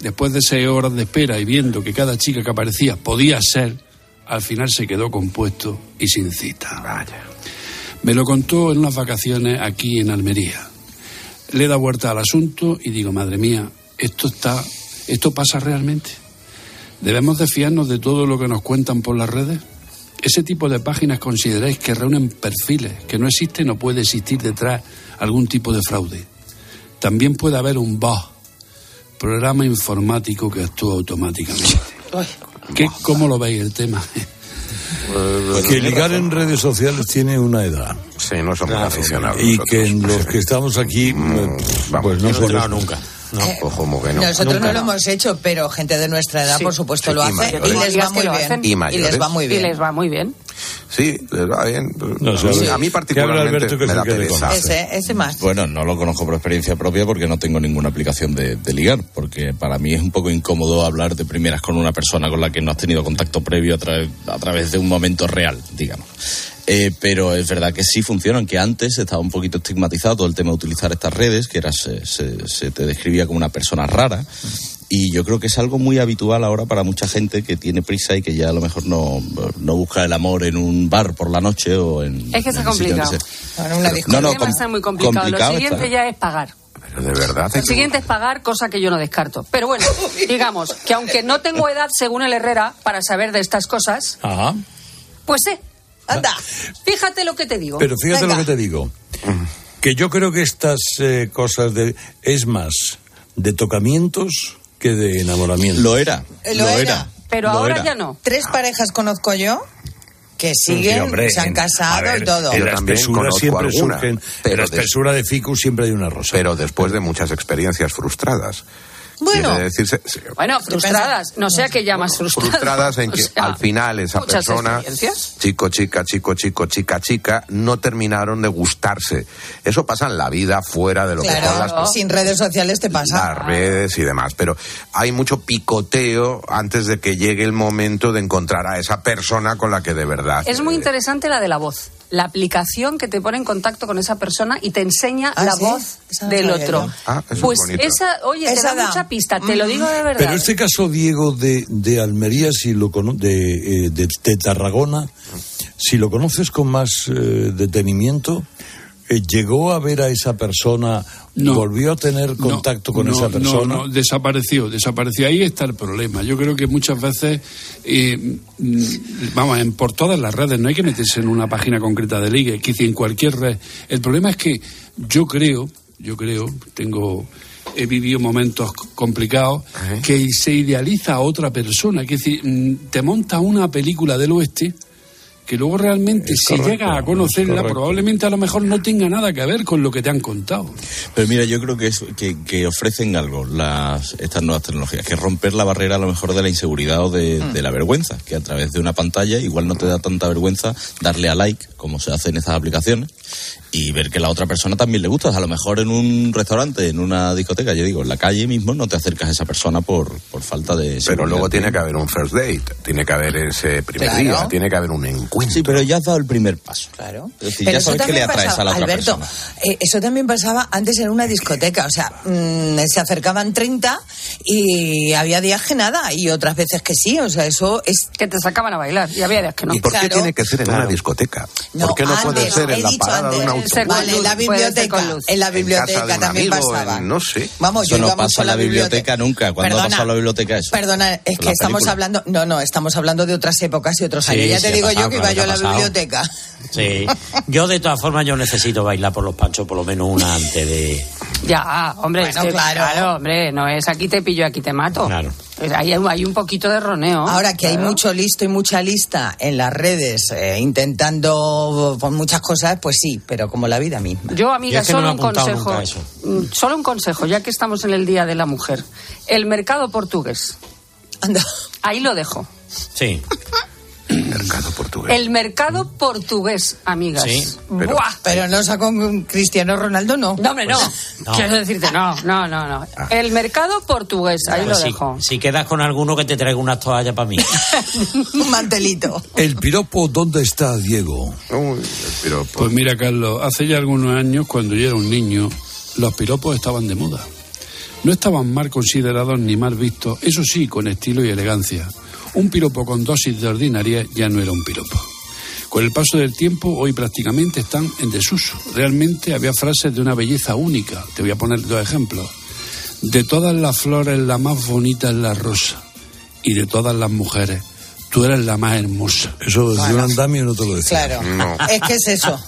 S41: Después de seis horas de espera y viendo que cada chica que aparecía podía ser, al final se quedó compuesto y sin cita. Me lo contó en unas vacaciones aquí en Almería. Le da vuelta al asunto y digo, madre mía, esto está, esto pasa realmente. ¿Debemos de fiarnos de todo lo que nos cuentan por las redes? Ese tipo de páginas consideráis que reúnen perfiles, que no existe no puede existir detrás algún tipo de fraude. También puede haber un bot, programa informático que actúa automáticamente. ¿Qué, ¿Cómo lo veis el tema?
S19: que ligar en redes sociales tiene una edad.
S20: Sí, no somos aficionados.
S19: Y que en los que estamos aquí, pues no
S20: yo no nunca.
S30: Eh,
S20: Ojo, como que no.
S30: Nosotros
S20: Nunca.
S30: no lo hemos hecho, pero gente de nuestra edad,
S20: Sí.
S30: por supuesto,
S20: Sí,
S30: lo
S20: y
S30: hace
S20: mayores.
S30: y les va muy bien.
S20: Y
S30: Y les va muy
S23: Y
S30: bien.
S23: les va muy bien.
S20: Sí, les va bien.
S19: No,
S20: a,
S19: sí,
S20: mí, a particularmente
S19: habla Alberto, que
S20: me da pereza.
S30: Ese, ese más.
S21: Bueno, no lo conozco por experiencia propia porque no tengo ninguna aplicación de, de ligar, porque para mí es un poco incómodo hablar de primeras con una persona con la que no has tenido contacto previo a, tra- a través de un momento real, digamos. Eh, pero es verdad que sí funcionan, que antes estaba un poquito estigmatizado todo el tema de utilizar estas redes, que era, se, se- se te describía como una persona rara. Y yo creo que es algo muy habitual ahora para mucha gente que tiene prisa y que ya a lo mejor no, no busca el amor en un bar por la noche o en.
S23: Es que
S21: sea.
S30: Bueno, una
S21: No, no, com-
S23: está muy complicado.
S21: complicado
S23: Lo siguiente ya es pagar.
S20: Pero de verdad.
S23: Lo
S20: que-
S23: siguiente es pagar, cosa que yo no descarto. Pero bueno, [laughs] digamos que aunque no tengo edad, según el Herrera, para saber de estas cosas,
S19: Ajá.
S23: pues sé.
S30: Anda.
S23: Fíjate lo que te digo.
S19: Pero fíjate
S30: Venga.
S19: lo que te digo. Que yo creo que estas eh, cosas de es más de tocamientos que de enamoramiento.
S21: Lo era.
S30: Eh, lo era.
S23: Pero
S19: Lo
S23: ahora
S19: era.
S23: ya no.
S30: Tres parejas conozco yo que siguen,
S19: Sí, hombre,
S30: se han casado
S19: ver,
S30: y todo.
S19: En la espesura siempre
S20: alguna,
S19: surgen. En
S20: pero
S19: la espesura de ficus siempre hay una rosa.
S20: Pero después de muchas experiencias frustradas.
S30: Bueno.
S20: Quiere decirse, sí,
S23: Bueno, frustradas. No sé a qué llamas frustradas.
S20: frustradas en
S23: O
S20: que
S23: sea,
S20: al final esa persona, chico, chica, chico, chico, chica, chica, no terminaron de gustarse. Eso pasa en la vida fuera de lo que son las
S30: sin redes sociales te pasa.
S20: las redes y demás, pero hay mucho picoteo antes de que llegue el momento de encontrar a esa persona con la que de verdad.
S23: Es muy interesante la de la voz. La aplicación que te pone en contacto con esa persona y te enseña
S30: ¿Ah,
S23: la
S30: sí?
S23: voz
S30: Esa
S23: del otro.
S20: Ah, eso
S23: pues esa, oye, te
S30: Esa
S23: da
S30: da.
S23: mucha pista, te lo digo de verdad.
S19: Pero este caso, Diego, de, de Almería, si lo cono- de, eh, de, de Tarragona, si lo conoces con más eh, detenimiento, eh, ¿llegó a ver a esa persona?
S41: No.
S19: ¿Volvió a tener contacto con
S41: no,
S19: esa persona?
S41: No, no, desapareció, desapareció. Ahí está el problema. Yo creo que muchas veces, eh, mm, vamos, en, por todas las redes, no hay que meterse en una página concreta de ligue, que en cualquier red. El problema es que yo creo, yo creo, tengo he vivido momentos complicados que se idealiza a otra persona, que decir, mm, te monta una película del oeste que luego realmente
S19: Es
S41: si
S19: correcto,
S41: llegas a conocerla probablemente a lo mejor no tenga nada que ver con lo que te han contado.
S21: Pero mira, yo creo que, es, que, que ofrecen algo las, estas nuevas tecnologías, que es romper la barrera a lo mejor de la inseguridad o de,
S41: Mm.
S21: de la vergüenza, que a través de una pantalla igual no te da tanta vergüenza darle a like, como se hace en estas aplicaciones, y ver que la otra persona también le gusta. A lo mejor en un restaurante, en una discoteca, yo digo, en la calle mismo no te acercas a esa persona por, por falta de...
S20: Pero luego tiene que haber un first date, tiene que haber ese primer
S21: Claro.
S20: día, tiene que haber un encuentro.
S21: Sí, pero ya has dado el primer paso.
S30: Claro.
S21: Es decir,
S30: Pero
S21: ya
S30: eso
S21: sabes que le
S30: también
S21: atraes
S30: pasaba,
S21: a la otra
S30: Alberto,
S21: persona.
S30: eh, eso también pasaba antes en una discoteca. O sea, mm, se acercaban 30 y había días que nada y otras veces que sí. O sea, eso es.
S23: Que te sacaban a bailar y había días que no.
S20: ¿Y por qué
S30: Claro.
S20: tiene que ser en
S21: Claro.
S20: una discoteca?
S30: No,
S20: ¿Por qué no puede
S30: antes,
S20: ser
S30: he
S20: en la parada de un
S30: antes.
S20: autobús?
S23: Ser
S30: Vale, en la
S23: puede ser
S30: biblioteca. En la
S20: En
S30: biblioteca
S20: un
S30: también
S20: amigo,
S30: pasaba.
S20: en- no sé.
S30: Vamos,
S21: Eso
S30: yo
S21: no pasa en la biblioteca nunca. ¿Cuándo ha
S30: Perdona,
S21: pasado en la biblioteca eso?
S30: Perdona, es
S21: En
S30: que estamos hablando. No, no, estamos hablando de otras épocas y otros años. Ya te
S27: ha
S30: digo
S27: pasado,
S30: yo que iba
S27: claro
S30: yo a la
S27: pasado.
S30: biblioteca.
S27: Sí. Yo, de todas formas, yo necesito bailar por los panchos por lo menos una antes de...
S23: Ya, hombre,
S30: Bueno,
S23: es que,
S30: claro.
S23: hombre, no es aquí te pillo, aquí te mato.
S27: Claro.
S23: Hay, hay un poquito de roneo.
S30: Ahora que hay
S23: Claro.
S30: mucho listo y mucha lista en las redes eh, intentando por muchas cosas, pues sí, pero como la vida misma.
S23: Yo, amiga,
S27: Yo es que no
S23: solo un consejo. Mm, Solo un consejo, ya que estamos en el Día de la Mujer. El mercado portugués.
S30: Anda.
S23: Ahí lo dejo.
S27: Sí. [laughs]
S20: Mercado portugués.
S23: El mercado portugués, amigas.
S27: Sí,
S20: pero-
S23: Buah.
S30: Pero no sacó un Cristiano Ronaldo, no.
S23: No, hombre, no.
S27: no.
S23: Quiero decirte, no, no, no, no. El mercado portugués, ahí
S27: Pues
S23: lo
S27: si,
S23: dejo.
S27: si quedas con alguno que te traiga unas toallas para mí. [laughs]
S30: un mantelito.
S19: ¿El piropo dónde está, Diego?
S20: Uy, pues,
S41: Pues mira, Carlos, hace ya algunos años, cuando yo era un niño, los piropos estaban de moda. No estaban mal considerados ni mal vistos, eso sí, con estilo y elegancia. Un piropo con dosis de ordinaria ya no era un piropo. Con el paso del tiempo, hoy prácticamente están en desuso. Realmente había frases de una belleza única. Te voy a poner dos ejemplos. De todas las flores, la más bonita es la rosa. Y de todas las mujeres, tú eres la más hermosa.
S19: Eso desde un andamio no te lo decía.
S30: Claro.
S20: No.
S30: Es que es eso.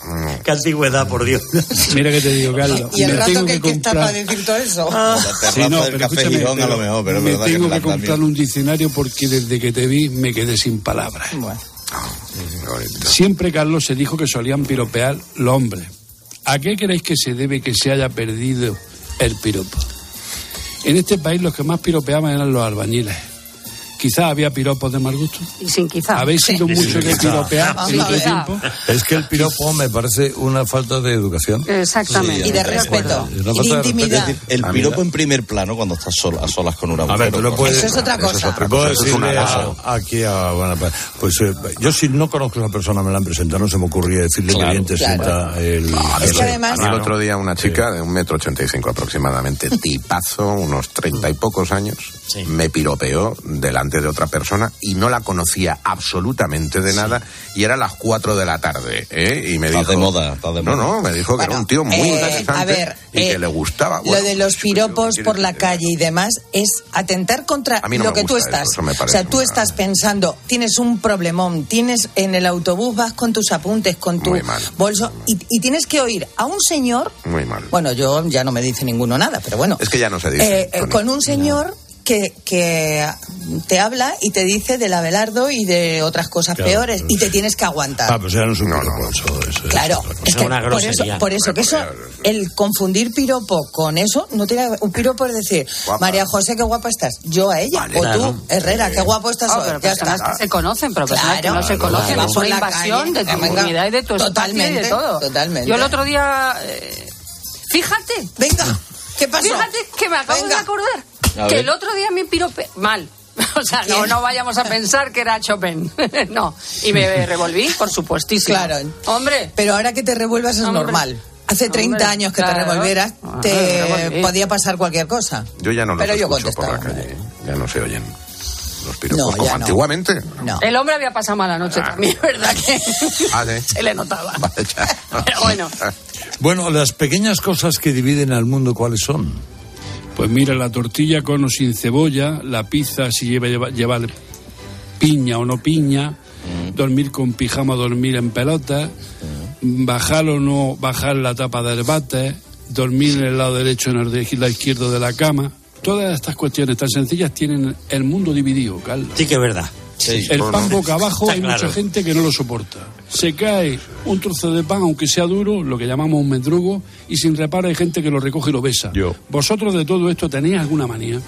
S27: Qué antigüedad, por Dios. [laughs]
S41: Mira que te digo, Carlos.
S30: Y el
S41: me
S30: rato
S41: tengo
S30: que,
S41: que
S30: que está para decir todo eso.
S21: La
S41: Sí, no,
S21: del
S41: pero
S21: Café
S41: escúchame,
S21: a lo mejor, pero
S41: me
S21: que
S41: tengo que
S21: andamio-
S41: comprar un diccionario porque desde que te vi me quedé sin palabras.
S30: Bueno.
S41: Siempre, Carlos, se dijo que solían piropear los hombres. ¿A qué creéis que se debe que se haya perdido el piropo? En este país los que más piropeaban eran los albañiles. Quizás había piropos de mal gusto.
S23: Y sin quizá.
S41: ¿Habéis sido mucho de piropear
S30: Vamos
S41: en
S30: a
S41: tiempo?
S19: Es que el piropo me parece una falta de educación.
S23: Exactamente.
S21: Sí,
S30: Y de respeto. Y de
S19: respeto.
S30: intimidad.
S21: Es decir, el
S20: Ah,
S21: piropo
S20: mira.
S21: en primer plano cuando estás solo, a solas con una
S19: A
S21: mujer.
S19: ver, tú no
S21: o-
S19: puedes...
S30: Eso es otra
S20: Eso es
S30: cosa.
S20: otra cosa, eso es una
S19: decirle
S20: cosa.
S19: a- aquí a bueno, pues, pues eh, yo si no conozco a esa persona me la han presentado no se me ocurría decirle
S21: Claro,
S19: que bien te
S30: claro.
S19: sienta el
S30: Es que además-
S20: A mí el otro día una chica de un metro ochenta y cinco aproximadamente, [laughs] tipazo, unos treinta y pocos años,
S27: Sí.
S20: me piropeó delante de otra persona y no la conocía absolutamente de nada y era las cuatro de la tarde, ¿eh? Y me
S21: Estás
S20: dijo...
S21: de moda, estás de
S20: No,
S21: moda.
S20: no, me dijo que era un tío muy
S30: eh,
S20: interesante
S30: a ver,
S20: y
S30: eh,
S20: que le gustaba.
S30: lo de los
S20: ¿qué
S30: piropos por la calle y demás es atentar contra
S20: A mí no
S30: lo
S20: me
S30: que tú estás.
S20: eso, eso me
S30: o sea, tú
S20: una-
S30: estás pensando, tienes un problemón, tienes en el autobús vas con tus apuntes, con tu
S20: mal.
S30: bolso y, y tienes que oír a un señor,
S20: Muy mal.
S30: bueno, yo ya no me dice ninguno nada, pero bueno,
S20: Es que ya no se dice.
S30: eh, eh, con un señor que, que te habla y te dice del Abelardo y de otras cosas
S19: Claro,
S30: peores
S19: pues-
S30: y te tienes que aguantar.
S19: Ah, pues ya no es un
S20: No, no.
S19: eso, eso es
S30: Claro, es que
S27: una
S30: por eso,
S27: grosería.
S30: por eso que eso, el confundir piropo con eso, no tiene un piropo es decir,
S20: Guapa.
S30: María José, qué guapa estás, yo a ella,
S20: Vale.
S30: o
S27: Claro.
S30: tú, Herrera, qué guapo estás hoy,
S23: pero
S30: ya
S23: personas
S30: está.
S23: que se conocen, pero personas que
S30: Claro,
S23: no se conocen.
S30: vas
S23: Es una invasión
S30: calle,
S23: de tu
S30: venga,
S23: intimidad y de tu y
S30: totalmente,
S23: de todo.
S30: totalmente.
S23: Yo el otro día... eh, fíjate,
S30: Venga, ¿qué pasó?
S23: fíjate que me acabo
S30: Venga.
S23: de acordar
S21: A
S23: que
S21: ver.
S23: el otro día me pirope... Mal. [laughs] O sea, no, no vayamos a pensar que era Chopin. [laughs] no. Y me revolví, por supuestísimo.
S30: Claro.
S23: Hombre.
S30: Pero ahora que te revuelvas es
S23: Hombre.
S30: normal. Hace 30
S23: Hombre,
S30: años que te revolvieras,
S23: Ah,
S30: te
S23: revolví.
S30: podía pasar cualquier cosa.
S20: Yo ya no los
S30: Pero yo
S20: escucho por la
S30: contestaba.
S20: calle. Ya no se oyen los piropos
S30: No,
S20: como
S30: ya no.
S20: antiguamente.
S30: No.
S23: El hombre había pasado mala noche también, [laughs] ¿verdad? Que
S20: Ah, sí.
S23: se le notaba.
S20: Vaya.
S23: Pero bueno.
S19: Bueno, las pequeñas cosas que dividen al mundo, ¿cuáles son?
S41: Pues mira, la tortilla con o sin cebolla, la pizza si lleva, lleva, llevar piña o no piña, dormir con pijama o dormir en pelota, bajar o no bajar la tapa del bate, dormir en el lado derecho o en el lado izquierdo de la cama. Todas estas cuestiones tan sencillas tienen el mundo dividido, Carlos.
S27: Sí que es verdad.
S41: El pan boca abajo
S27: Está
S41: hay
S27: claro.
S41: mucha gente que no lo soporta. Se cae un trozo de pan, aunque sea duro, lo que llamamos un mendrugo, y sin reparo hay gente que lo recoge y lo besa.
S19: Yo.
S41: ¿Vosotros de todo esto tenéis alguna manía?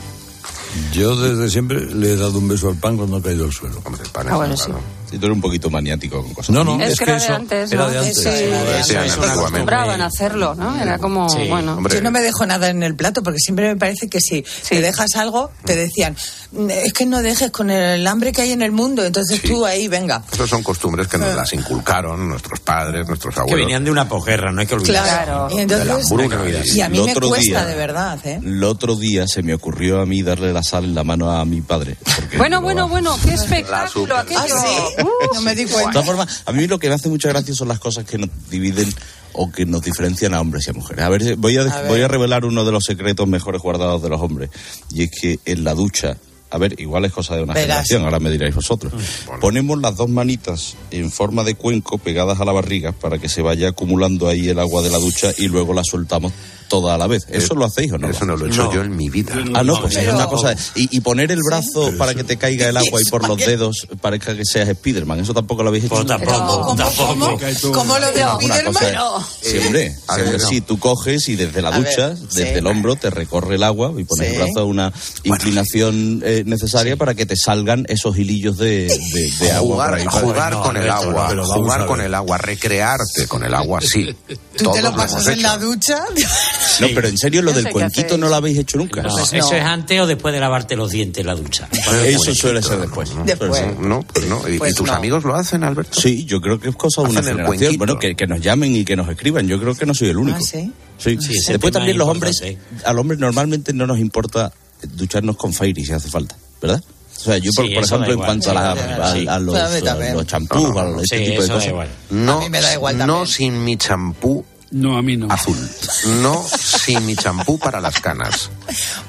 S19: Yo desde siempre le he dado un beso al pan cuando ha caído al suelo.
S20: Hombre, el pan
S23: Ah, bueno, sí.
S21: Tú eres un poquito maniático con cosas.
S19: No, no,
S23: Es
S19: es
S23: que
S19: que
S23: era de antes,
S19: era
S23: ¿no?
S19: de antes.
S23: Sí,
S20: Sí,
S23: acostumbraban a hacerlo, ¿no? Era como,
S27: Sí.
S23: bueno.
S20: Hombre,
S30: Yo no me dejo nada en el plato porque siempre me parece que si te dejas algo, te decían, "Mm, es que no dejes con el hambre que hay en el mundo, entonces tú ahí, venga.
S20: Esas son costumbres que nos las inculcaron nuestros padres, nuestros
S27: Que
S20: abuelos.
S27: venían de una posguerra, no hay que olvidar.
S30: Claro. Y
S20: de la
S30: entonces, y a mí
S21: El
S30: me cuesta
S21: día-
S30: de verdad, ¿eh?
S21: El otro día se me ocurrió a mí darle la sal en la mano a mi padre.
S23: Bueno, bueno,
S21: "Ah".
S23: bueno, qué espectáculo aquello. [laughs]
S30: No me di
S21: De
S30: cuenta.
S21: todas formas, a mí lo que me hace mucha gracia son las cosas que nos dividen o que nos diferencian a hombres y a mujeres. A ver, voy a,
S30: A ver.
S21: voy a revelar uno de los secretos mejores guardados de los hombres. Y es que en la ducha, a ver, igual es cosa de una
S30: Verás.
S21: generación, ahora me diréis vosotros. Ponemos las dos manitas en forma de cuenco pegadas a la barriga para que se vaya acumulando ahí el agua de la ducha y luego la soltamos toda a la vez. ¿Eso lo hacéis o no?
S20: Eso no lo he hecho
S27: No.
S20: yo en mi vida.
S21: Ah, no, pues es
S30: Pero-
S21: una cosa. Y, y poner el brazo para que te caiga el [laughs] agua y por los dedos parezca que seas Spiderman, eso tampoco lo habéis hecho.
S27: Pues tampoco,
S30: ¿Cómo,
S27: tampoco.
S30: cómo?
S41: Cae todo.
S30: ¿Cómo lo de Spiderman?
S21: Sí, hombre.
S20: a
S21: Sí,
S20: ver,
S21: sí, tú coges y desde la ducha,
S30: sí.
S21: desde el hombro, te recorre el agua y pones
S30: Sí.
S21: el brazo a una inclinación eh, necesaria para que te salgan esos hilillos de, de- de [laughs] agua.
S20: Jugar,
S21: ahí.
S20: jugar
S27: No,
S20: con el agua,
S19: a
S20: jugar con el agua, recrearte con el agua, sí.
S30: ¿Tú
S20: Todos
S30: te lo pasas en la
S20: hecho.
S21: No, pero en serio, lo del cuenquito no lo habéis hecho nunca.
S27: No,
S30: Pues
S27: ¿Eso
S30: no.
S27: es antes o después de lavarte los dientes en la ducha?
S21: Eso suele ser después. Ser-
S20: No, pues no. ¿Y, y
S30: Pues
S20: tus
S30: no.
S20: amigos lo hacen, Alberto?
S21: Sí, yo creo que es cosa de una generación. Bueno, que, que nos llamen y que nos escriban. Yo creo que no soy el único.
S30: Ah, ¿sí?
S21: Sí.
S27: Sí,
S21: Después también los hombres,
S27: importante.
S21: al hombre normalmente no nos importa ducharnos con Fairy si hace falta, ¿verdad? O sea, yo, por,
S27: Sí,
S21: ejemplo, en cuanto a, la- a-
S27: sí.
S21: a los,
S30: A
S21: a champús, a los- este
S27: Sí,
S21: tipo de cosas.
S20: No,
S30: A mí me da igual
S20: no sin mi champú
S41: No, a mí no.
S20: azul. No sin mi champú para las canas.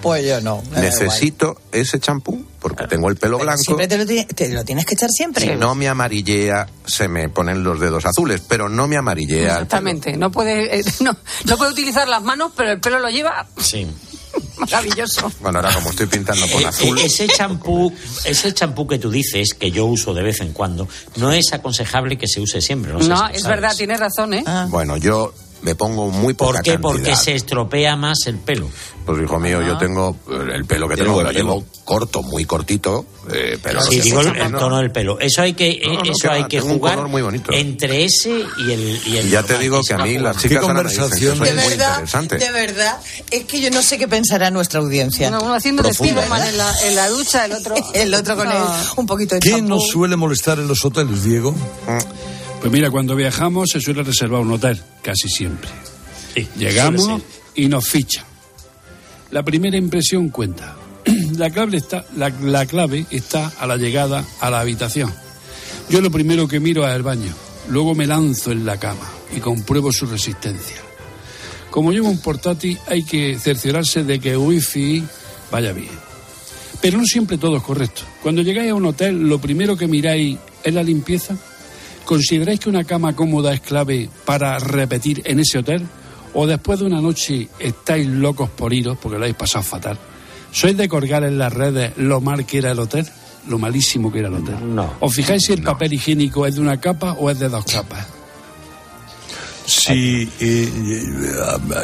S30: Pues yo no.
S20: Necesito ese champú porque tengo el pelo
S30: Pero
S20: blanco.
S30: Siempre te lo, te lo tienes que echar siempre.
S20: Si no me amarillea, se me ponen los dedos azules, pero no me amarillea.
S23: Exactamente. No puede, eh, no, no puede utilizar las manos, pero el pelo lo lleva
S27: Sí. [laughs]
S23: maravilloso.
S20: Bueno, ahora como estoy pintando con
S27: Eh,
S20: azul.
S27: eh, ese champú, ese champú que tú dices, que yo uso de vez en cuando, no es aconsejable que se use siempre. No, sé si
S23: es
S27: sabes.
S23: verdad, tienes razón, ¿eh?
S30: Ah.
S20: Bueno, yo me pongo muy poca
S27: ¿Por qué? Porque
S20: cantidad.
S27: se estropea más el pelo.
S20: Pues hijo mío, yo tengo eh, el pelo que tengo, lo llevo corto, muy cortito, eh, pero
S27: Sí,
S20: no
S27: digo el, el
S20: no.
S27: tono del pelo. Eso hay que,
S20: No, no,
S27: eso hay que
S20: tengo un
S27: jugar
S20: color muy bonito.
S27: entre ese y el, y el
S20: Ya te digo que a mí las chicas que
S19: conversación?
S20: soy
S30: De
S20: muy
S30: verdad,
S20: interesante.
S30: de verdad, es que yo no sé qué pensará nuestra audiencia.
S23: Uno, uno haciendo Spiderman
S21: ¿eh?
S23: en la, en la ducha, el otro. [laughs]
S30: El otro con
S23: No.
S30: el, un poquito de
S19: ¿Qué
S30: champú.
S19: nos suele molestar en los hoteles, Diego?
S41: Pues mira, cuando viajamos se suele reservar un hotel, casi siempre.
S27: Sí,
S41: Llegamos y nos fichan. La primera impresión cuenta. [clears throat] La clave, está, la, la clave está a la llegada a la habitación. Yo lo primero que miro es el baño. Luego me lanzo en la cama y compruebo su resistencia. Como llevo un portátil, hay que cerciorarse de que el wifi vaya bien. Pero no siempre todo es correcto. Cuando llegáis a un hotel, lo primero que miráis es la limpieza. ¿Consideráis que una cama cómoda es clave para repetir en ese hotel? ¿O después de una noche estáis locos por iros porque lo habéis pasado fatal? ¿Sois de colgar en las redes lo mal que era el hotel? Lo malísimo que era el hotel.
S27: No.
S41: ¿Os fijáis si el papel higiénico es de una capa o es de dos capas?
S19: Si eh, eh,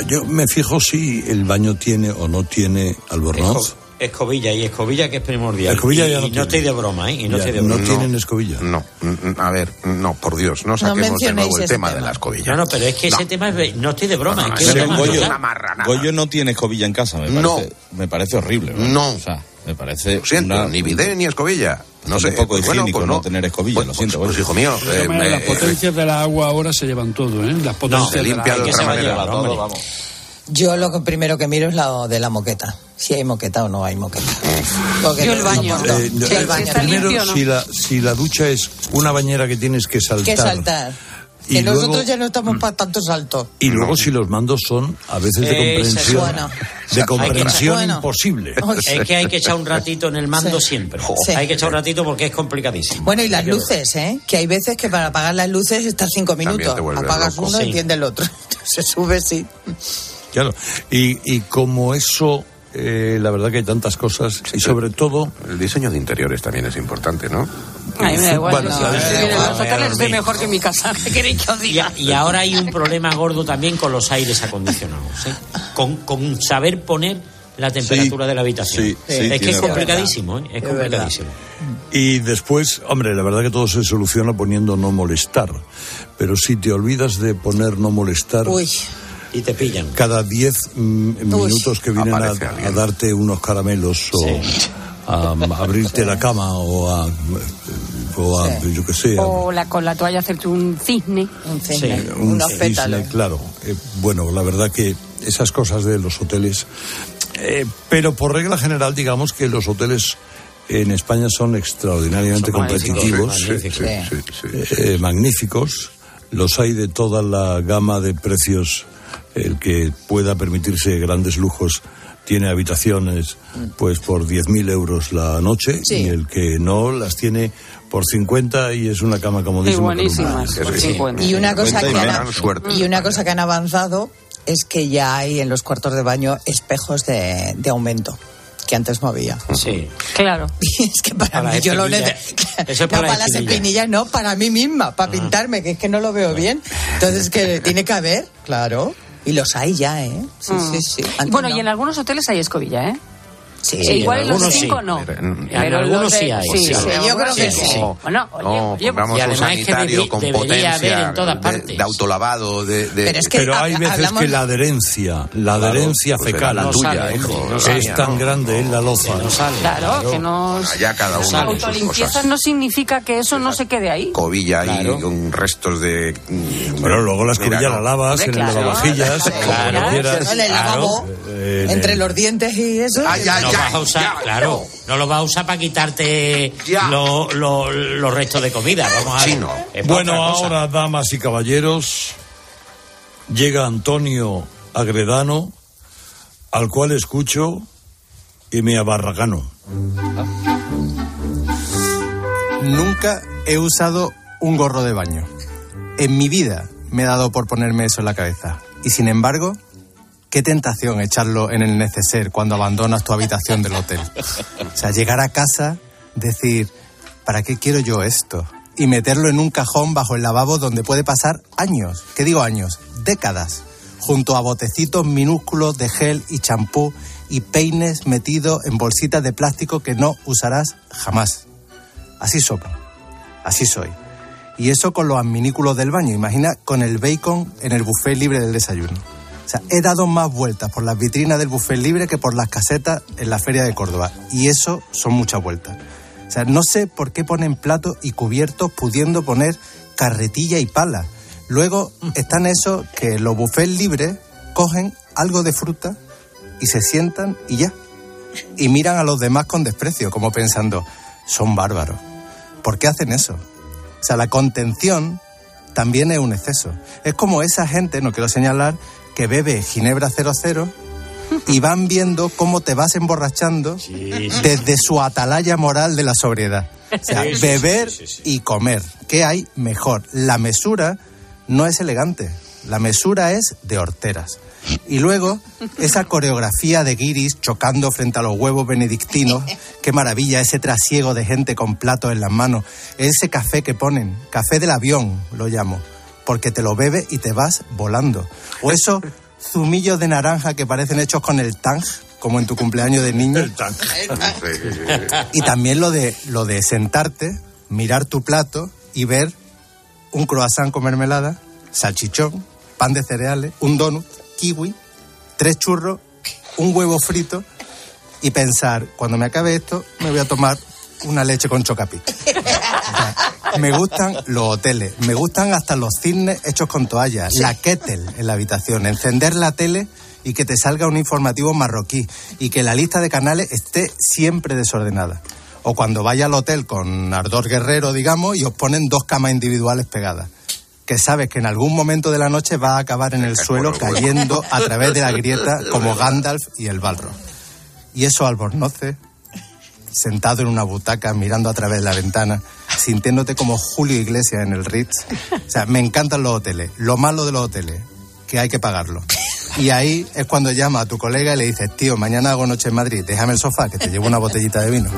S19: yo me fijo si el baño tiene o no tiene albornoz.
S27: Esco- escobilla y escobilla que es primordial.
S19: Escobilla
S27: y,
S19: ya no
S27: y no estoy de broma, ¿eh? Y no
S19: Ya,
S27: estoy de
S19: no tienen escobilla.
S20: No, mm, a ver, no, por Dios, no saquemos de
S30: mencionéis
S20: nuevo el
S30: ese
S20: tema, de la escobilla.
S27: No, no, pero es que ese tema es. No estoy de broma.
S20: No, no,
S27: es que
S20: ese
S27: tema
S21: Goyo,
S20: es
S27: total.
S20: una marranada.
S21: Goyo no tiene escobilla en casa, me parece,
S20: No.
S21: me parece horrible. ¿verdad?
S20: No.
S21: O sea, Me parece.
S20: Lo siento,
S21: una-
S20: ni bidet ni escobilla. No sé.
S21: un poco
S20: pues bueno,
S21: higiénico
S20: pues
S21: no
S20: no.
S21: tener escobilla,
S20: Pues-
S21: lo siento.
S20: pues,
S21: bueno.
S20: hijo mío, eh,
S41: las potencias de la agua ahora se llevan todo, ¿eh? Las potencias
S20: se
S41: de la
S20: limpia de otra manera.
S21: todo, vamos.
S30: Yo lo que primero que miro es la de la moqueta. Si hay moqueta o no hay moqueta. Porque
S23: Yo el baño.
S19: Eh,
S30: Yo el baño.
S19: primero,
S23: limpio o no?
S19: si, la, si la ducha es una bañera que tienes que saltar.
S30: Que saltar.
S19: Y
S30: Que
S19: luego-
S30: nosotros ya no estamos para tanto salto.
S19: Y luego si los mandos son a veces de comprensión,
S30: bueno.
S19: de comprensión
S30: Bueno.
S19: imposible.
S27: Es que hay que echar un ratito en el mando
S30: Sí.
S27: siempre.
S30: Sí.
S27: Hay que echar un ratito porque es complicadísimo.
S30: Bueno, y las
S27: Hay que-
S30: luces, ¿eh? Que hay veces que para apagar las luces estás cinco minutos. Apagas
S20: loco.
S30: uno y
S27: Sí.
S30: enciende el otro. [laughs] Se sube, sí.
S19: Claro. Y, y como eso, eh, la verdad que hay tantas cosas y sobre todo
S20: El diseño de interiores también es importante, ¿no?
S23: A mí me da igual.
S19: Bueno, ver.
S23: mejor que mi casa. [laughs] ¿Qué queréis que os
S27: Y,
S23: diga?
S27: a- y ahora hay un problema gordo también con los aires acondicionados. ¿eh? Con, con saber poner la temperatura de la habitación.
S21: sí, sí,
S27: es que es complicadísimo, ¿eh? es
S30: Es
S27: complicadísimo.
S19: Y después, hombre, la verdad que todo se soluciona poniendo no molestar. Pero si te olvidas de poner no molestar,
S30: Uy.
S27: Y te pillan.
S19: cada 10 mm, minutos que vienen a, darte unos caramelos o
S27: Sí.
S19: a, abrirte la cama o a, o a yo qué sé,
S23: O la, con la toalla hacerte un cisne.
S30: Un cisne,
S27: Sí,
S19: un
S30: unos
S19: cisne,
S30: pétalos.
S19: claro. Eh, bueno, la verdad que esas cosas de los hoteles. eh, pero por regla general, digamos que los hoteles en España son extraordinariamente
S27: Son
S19: competitivos,
S27: magníficos.
S20: Sí, sí, sí.
S19: eh, magníficos. Los hay de toda la gama de precios. El que pueda permitirse grandes lujos tiene habitaciones pues por 10.000 euros la noche
S30: Sí.
S19: y el que no las tiene por 50 y es una cama comodísima.
S23: 50.
S30: Y una cosa que han, y una cosa que han avanzado es que ya hay en los cuartos de baño espejos de, de aumento que antes no había.
S27: Sí.
S23: Claro. [laughs]
S30: Y es que para,
S27: Para
S30: mí yo lo
S27: espinillas.
S30: necesito.
S27: Eso es
S30: no
S27: para
S30: las
S27: espinillas. Ah.
S30: espinillas, no, para mí misma, para pintarme, que es que no lo veo bien. Entonces, que tiene que haber, claro. Y los hay ya, ¿eh? Sí,
S23: Mm.
S30: sí, sí. Antes
S23: Bueno,
S30: no.
S23: y en algunos hoteles hay escobilla, ¿eh?
S30: Sí,
S23: Eh, igual en los
S27: algunos
S23: cinco
S27: sí.
S23: no.
S20: Pero en-
S27: En algunos sí hay,
S23: Sí,
S27: sí.
S23: sí,
S30: Sí, yo creo que
S27: sí.
S23: sí. Bueno, oye,
S20: No,
S23: oye,
S20: pongamos
S27: y
S20: un
S27: además es que
S20: sanitario con potencia
S27: haber en todas
S20: de-
S27: partes.
S20: de, autolavado, de, de-
S30: Pero es que
S19: Pero hay
S30: ha-
S19: veces
S30: hablamos-
S19: que la adherencia, la adherencia
S20: pues
S19: fecal
S20: era la
S27: No
S20: tuya,
S27: sale,
S20: hijo.
S27: no
S19: es
S27: sale,
S19: tan
S27: no.
S19: grande en la loza.
S27: No sale.
S23: Claro, que no.
S20: allá cada uno sus
S23: Autolimpieza no significa que eso no se quede ahí.
S20: Cobilla
S27: Claro.
S20: y con restos de... mm,
S19: Pero luego la
S20: mira,
S19: escobilla
S20: no.
S19: la lavas en el
S23: claro.
S19: lavavajillas,
S23: Claro.
S19: como
S23: Claro.
S19: quieras.
S30: No, en el
S27: Claro.
S30: lavabo,
S19: en
S30: entre los dientes y eso.
S27: No vas a usar,
S20: ya,
S27: claro, no lo vas a usar para quitarte lo- lo- los restos de comida. Vamos a
S20: Sí, no.
S19: Bueno, ahora, damas y caballeros, llega Antonio Agredano, al cual escucho y me abarragano.
S42: Nunca he usado un gorro de baño. En mi vida me he dado por ponerme eso en la cabeza. Y sin embargo, qué tentación echarlo en el neceser cuando abandonas tu habitación del hotel. O sea, llegar a casa, decir, ¿para qué quiero yo esto? Y meterlo en un cajón bajo el lavabo donde puede pasar años, ¿qué digo años? Décadas, junto a botecitos minúsculos de gel y champú y peines metidos en bolsitas de plástico que no usarás jamás. Así somos, así soy. Y eso con los adminículos del baño, imagina con el bacon en el buffet libre del desayuno. O sea, he dado más vueltas por las vitrinas del buffet libre que por las casetas en la feria de Córdoba. Y eso son muchas vueltas. O sea, no sé por qué ponen platos y cubiertos pudiendo poner carretilla y pala. Luego están esos que los buffets libres cogen algo de fruta y se sientan y ya. Y miran a los demás con desprecio, como pensando, son bárbaros. ¿Por qué hacen eso? O sea, la contención también es un exceso. Es como esa gente, no quiero señalar, que bebe Ginebra 00 y van viendo cómo te vas emborrachando desde su atalaya moral de la sobriedad. O sea,
S27: Sí,
S42: beber
S27: sí.
S42: y comer. ¿Qué hay mejor? La mesura no es elegante. La mesura es de horteras. Y luego, esa coreografía de guiris chocando frente a los huevos benedictinos. [laughs] Qué maravilla, ese trasiego de gente con platos en las manos. Ese café que ponen, café del avión, lo llamo. Porque te lo bebes y te vas volando. O esos zumillos de naranja que parecen hechos con el tang, como en tu cumpleaños de niño. [laughs] Y también lo de, lo de sentarte, mirar tu plato y ver un croissant con mermelada, salchichón, pan de cereales, un donut, kiwi, tres churros, un huevo frito y pensar, cuando me acabe esto, me voy a tomar una leche con chocapic. [laughs] me gustan los hoteles, me gustan hasta los cisnes hechos con toallas, la kettle en la habitación, encender la tele y que te salga un informativo marroquí y que la lista de canales esté siempre desordenada. O cuando vaya al hotel con ardor guerrero, digamos, y os ponen dos camas individuales pegadas. Que sabes que en algún momento de la noche va a acabar en el suelo cayendo a través de la grieta [laughs] como Gandalf y el Balro. Y eso albornoces, sentado en una butaca mirando a través de la ventana, sintiéndote como Julio Iglesias en el Ritz. O sea, me encantan los hoteles. Lo malo de los hoteles, que hay que pagarlo. Y ahí es cuando llama a tu colega y le dices, tío, mañana hago noche en Madrid, déjame el sofá, que te llevo una botellita de vino.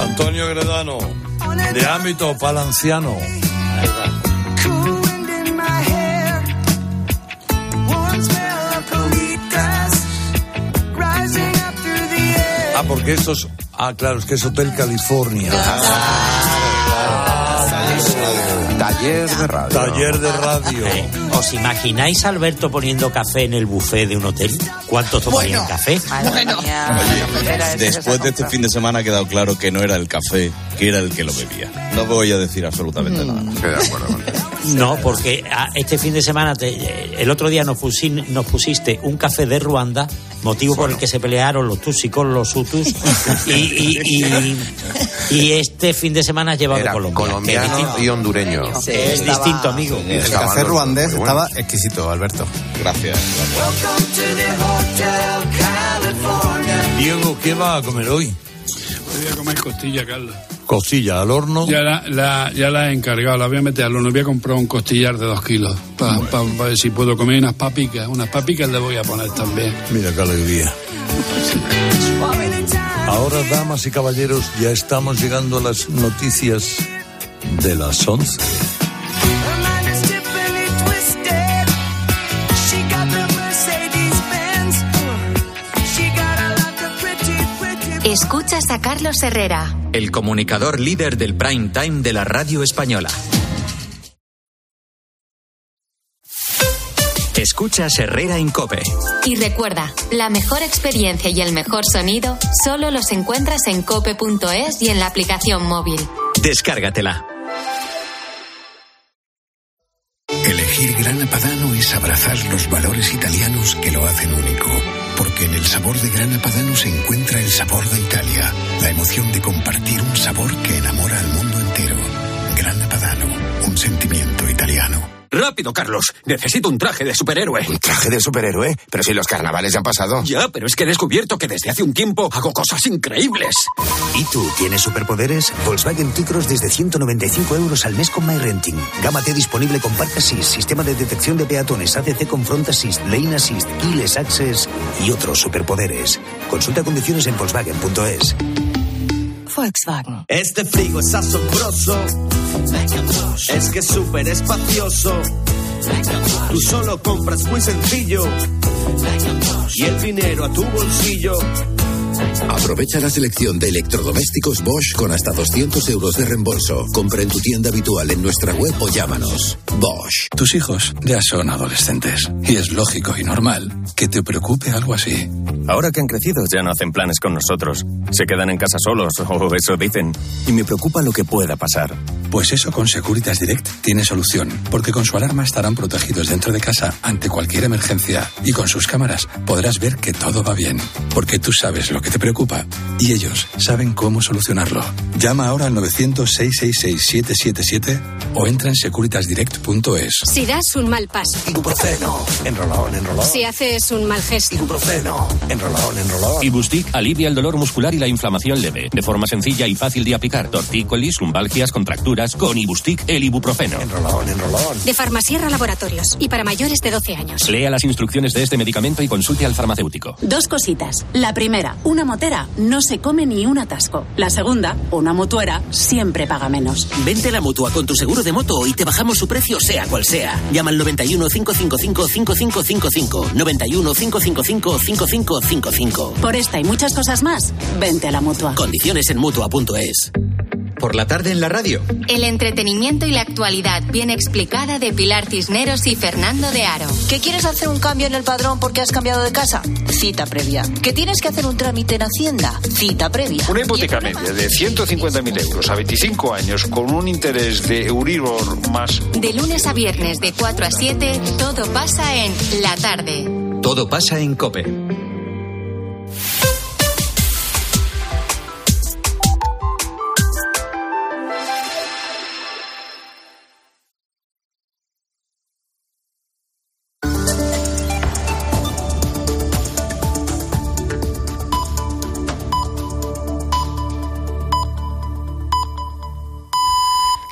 S19: Antonio Gredano, de ámbito palanciano. Ah, porque esto es. Ah, claro, es que es Hotel California.
S20: Taller de radio.
S19: Taller de radio.
S27: ¿Os imagináis a Alberto poniendo café en el buffet de un hotel? ¿Cuántos tomarían café?
S21: Después de este fin de semana ha quedado claro que no era el café, que era el que lo bebía. No voy a decir absolutamente nada. [laughs]
S27: No, porque ah, este fin de semana, te- el otro día nos, pusi- nos pusiste un café de Ruanda, motivo por el que se pelearon los Tutsis con los Hutus, y, y- y- y este fin de semana has llevado Colombia.
S20: colombiano y hondureño.
S27: es distinto, amigo.
S42: El café ruandés estaba exquisito, Alberto.
S21: Gracias.
S19: Diego, ¿qué va a comer hoy?
S41: Voy a comer costilla, Carlos.
S19: Costilla al horno.
S41: Ya la, la- ya la he encargado, la voy a meter al horno. Voy a comprar un costillar de dos kilos para ver si puedo comer unas papicas. Unas papicas le voy a poner también.
S19: Mira qué alegría. Ahora, damas y caballeros, ya estamos llegando a las noticias de las 11.
S7: Escuchas a Carlos Herrera.
S43: El comunicador líder del prime time de la radio española. Escuchas Herrera en Cope.
S7: Y recuerda, la mejor experiencia y el mejor sonido solo los encuentras en cope.es y en la aplicación móvil.
S43: Descárgatela.
S44: Elegir Grana Padano es abrazar los valores italianos que lo hacen único. Porque en el sabor de Grana Padano se encuentra el sabor de Italia, la emoción de compartir un sabor que enamora al mundo entero. Grana Padano, un sentimiento italiano.
S45: Rápido, Carlos. Necesito un traje de superhéroe.
S20: ¿Un traje de superhéroe? Pero si los carnavales ya han pasado.
S45: Ya, pero es que he descubierto que desde hace un tiempo hago cosas increíbles.
S6: ¿Y tú tienes superpoderes? Volkswagen T-Cross desde 195 euros al mes con MyRenting. Gama T disponible con Park Assist, sistema de detección de peatones, ACC con Front Assist, Lane Assist, Keyless Access y otros superpoderes. Consulta condiciones en Volkswagen.es.
S46: Volkswagen.
S47: Este frigo es asombroso. Es que es súper espacioso. Tú solo compras muy sencillo. Y el dinero a tu bolsillo.
S48: Aprovecha la selección de electrodomésticos Bosch con hasta 200 euros de reembolso. Compra en tu tienda habitual en nuestra web o llámanos. Bosch.
S14: Tus hijos ya son adolescentes y es lógico y normal que te preocupe algo así.
S49: Ahora que han crecido ya no hacen planes con nosotros. Se quedan en casa solos, [laughs] o eso dicen. Y me preocupa lo que pueda pasar.
S14: Pues eso con Securitas Direct tiene solución, porque con su alarma estarán protegidos dentro de casa ante cualquier emergencia y con sus cámaras podrás ver que todo va bien, porque tú sabes lo que te preocupa y ellos saben cómo solucionarlo. Llama ahora al 900-666-777 o entra en securitasdirect.es.
S50: Si das un mal paso.
S6: Ibuprofeno. Enrolón, enrolón.
S50: Si haces un mal gesto.
S6: Ibuprofeno. Enrolón, enrolón.
S51: Ibustic alivia el dolor muscular y la inflamación leve, de forma sencilla y fácil de aplicar. Tortícolis, lumbalgias, contracturas, con Ibustic el ibuprofeno.
S6: Enrolón, enrolón.
S50: De Farmasierra Laboratorios. Y para mayores de 12 años.
S51: Lea las instrucciones de este medicamento y consulte al farmacéutico.
S52: Dos cositas. La primera, una motera no se come ni un atasco. La segunda, una motuera siempre paga menos.
S16: Vente a la mutua con tu seguro de moto y te bajamos su precio sea cual sea. Llama al 91 555 5555. 91 555 5555.
S52: Por esta y muchas cosas más, vente a la mutua.
S16: Condiciones en mutua.es. por la tarde en la radio.
S7: El entretenimiento y la actualidad bien explicada de Pilar Cisneros y Fernando de Aro.
S52: ¿Que quieres hacer un cambio en el padrón porque has cambiado de casa? Cita previa. ¿Que tienes que hacer un trámite en Hacienda? Cita previa.
S53: Una hipoteca media de 150.000 euros a 25 años con un interés de Euribor más...
S7: De lunes a viernes de 4 a 7, todo pasa en la tarde.
S16: Todo pasa en COPE.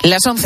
S1: Las 11.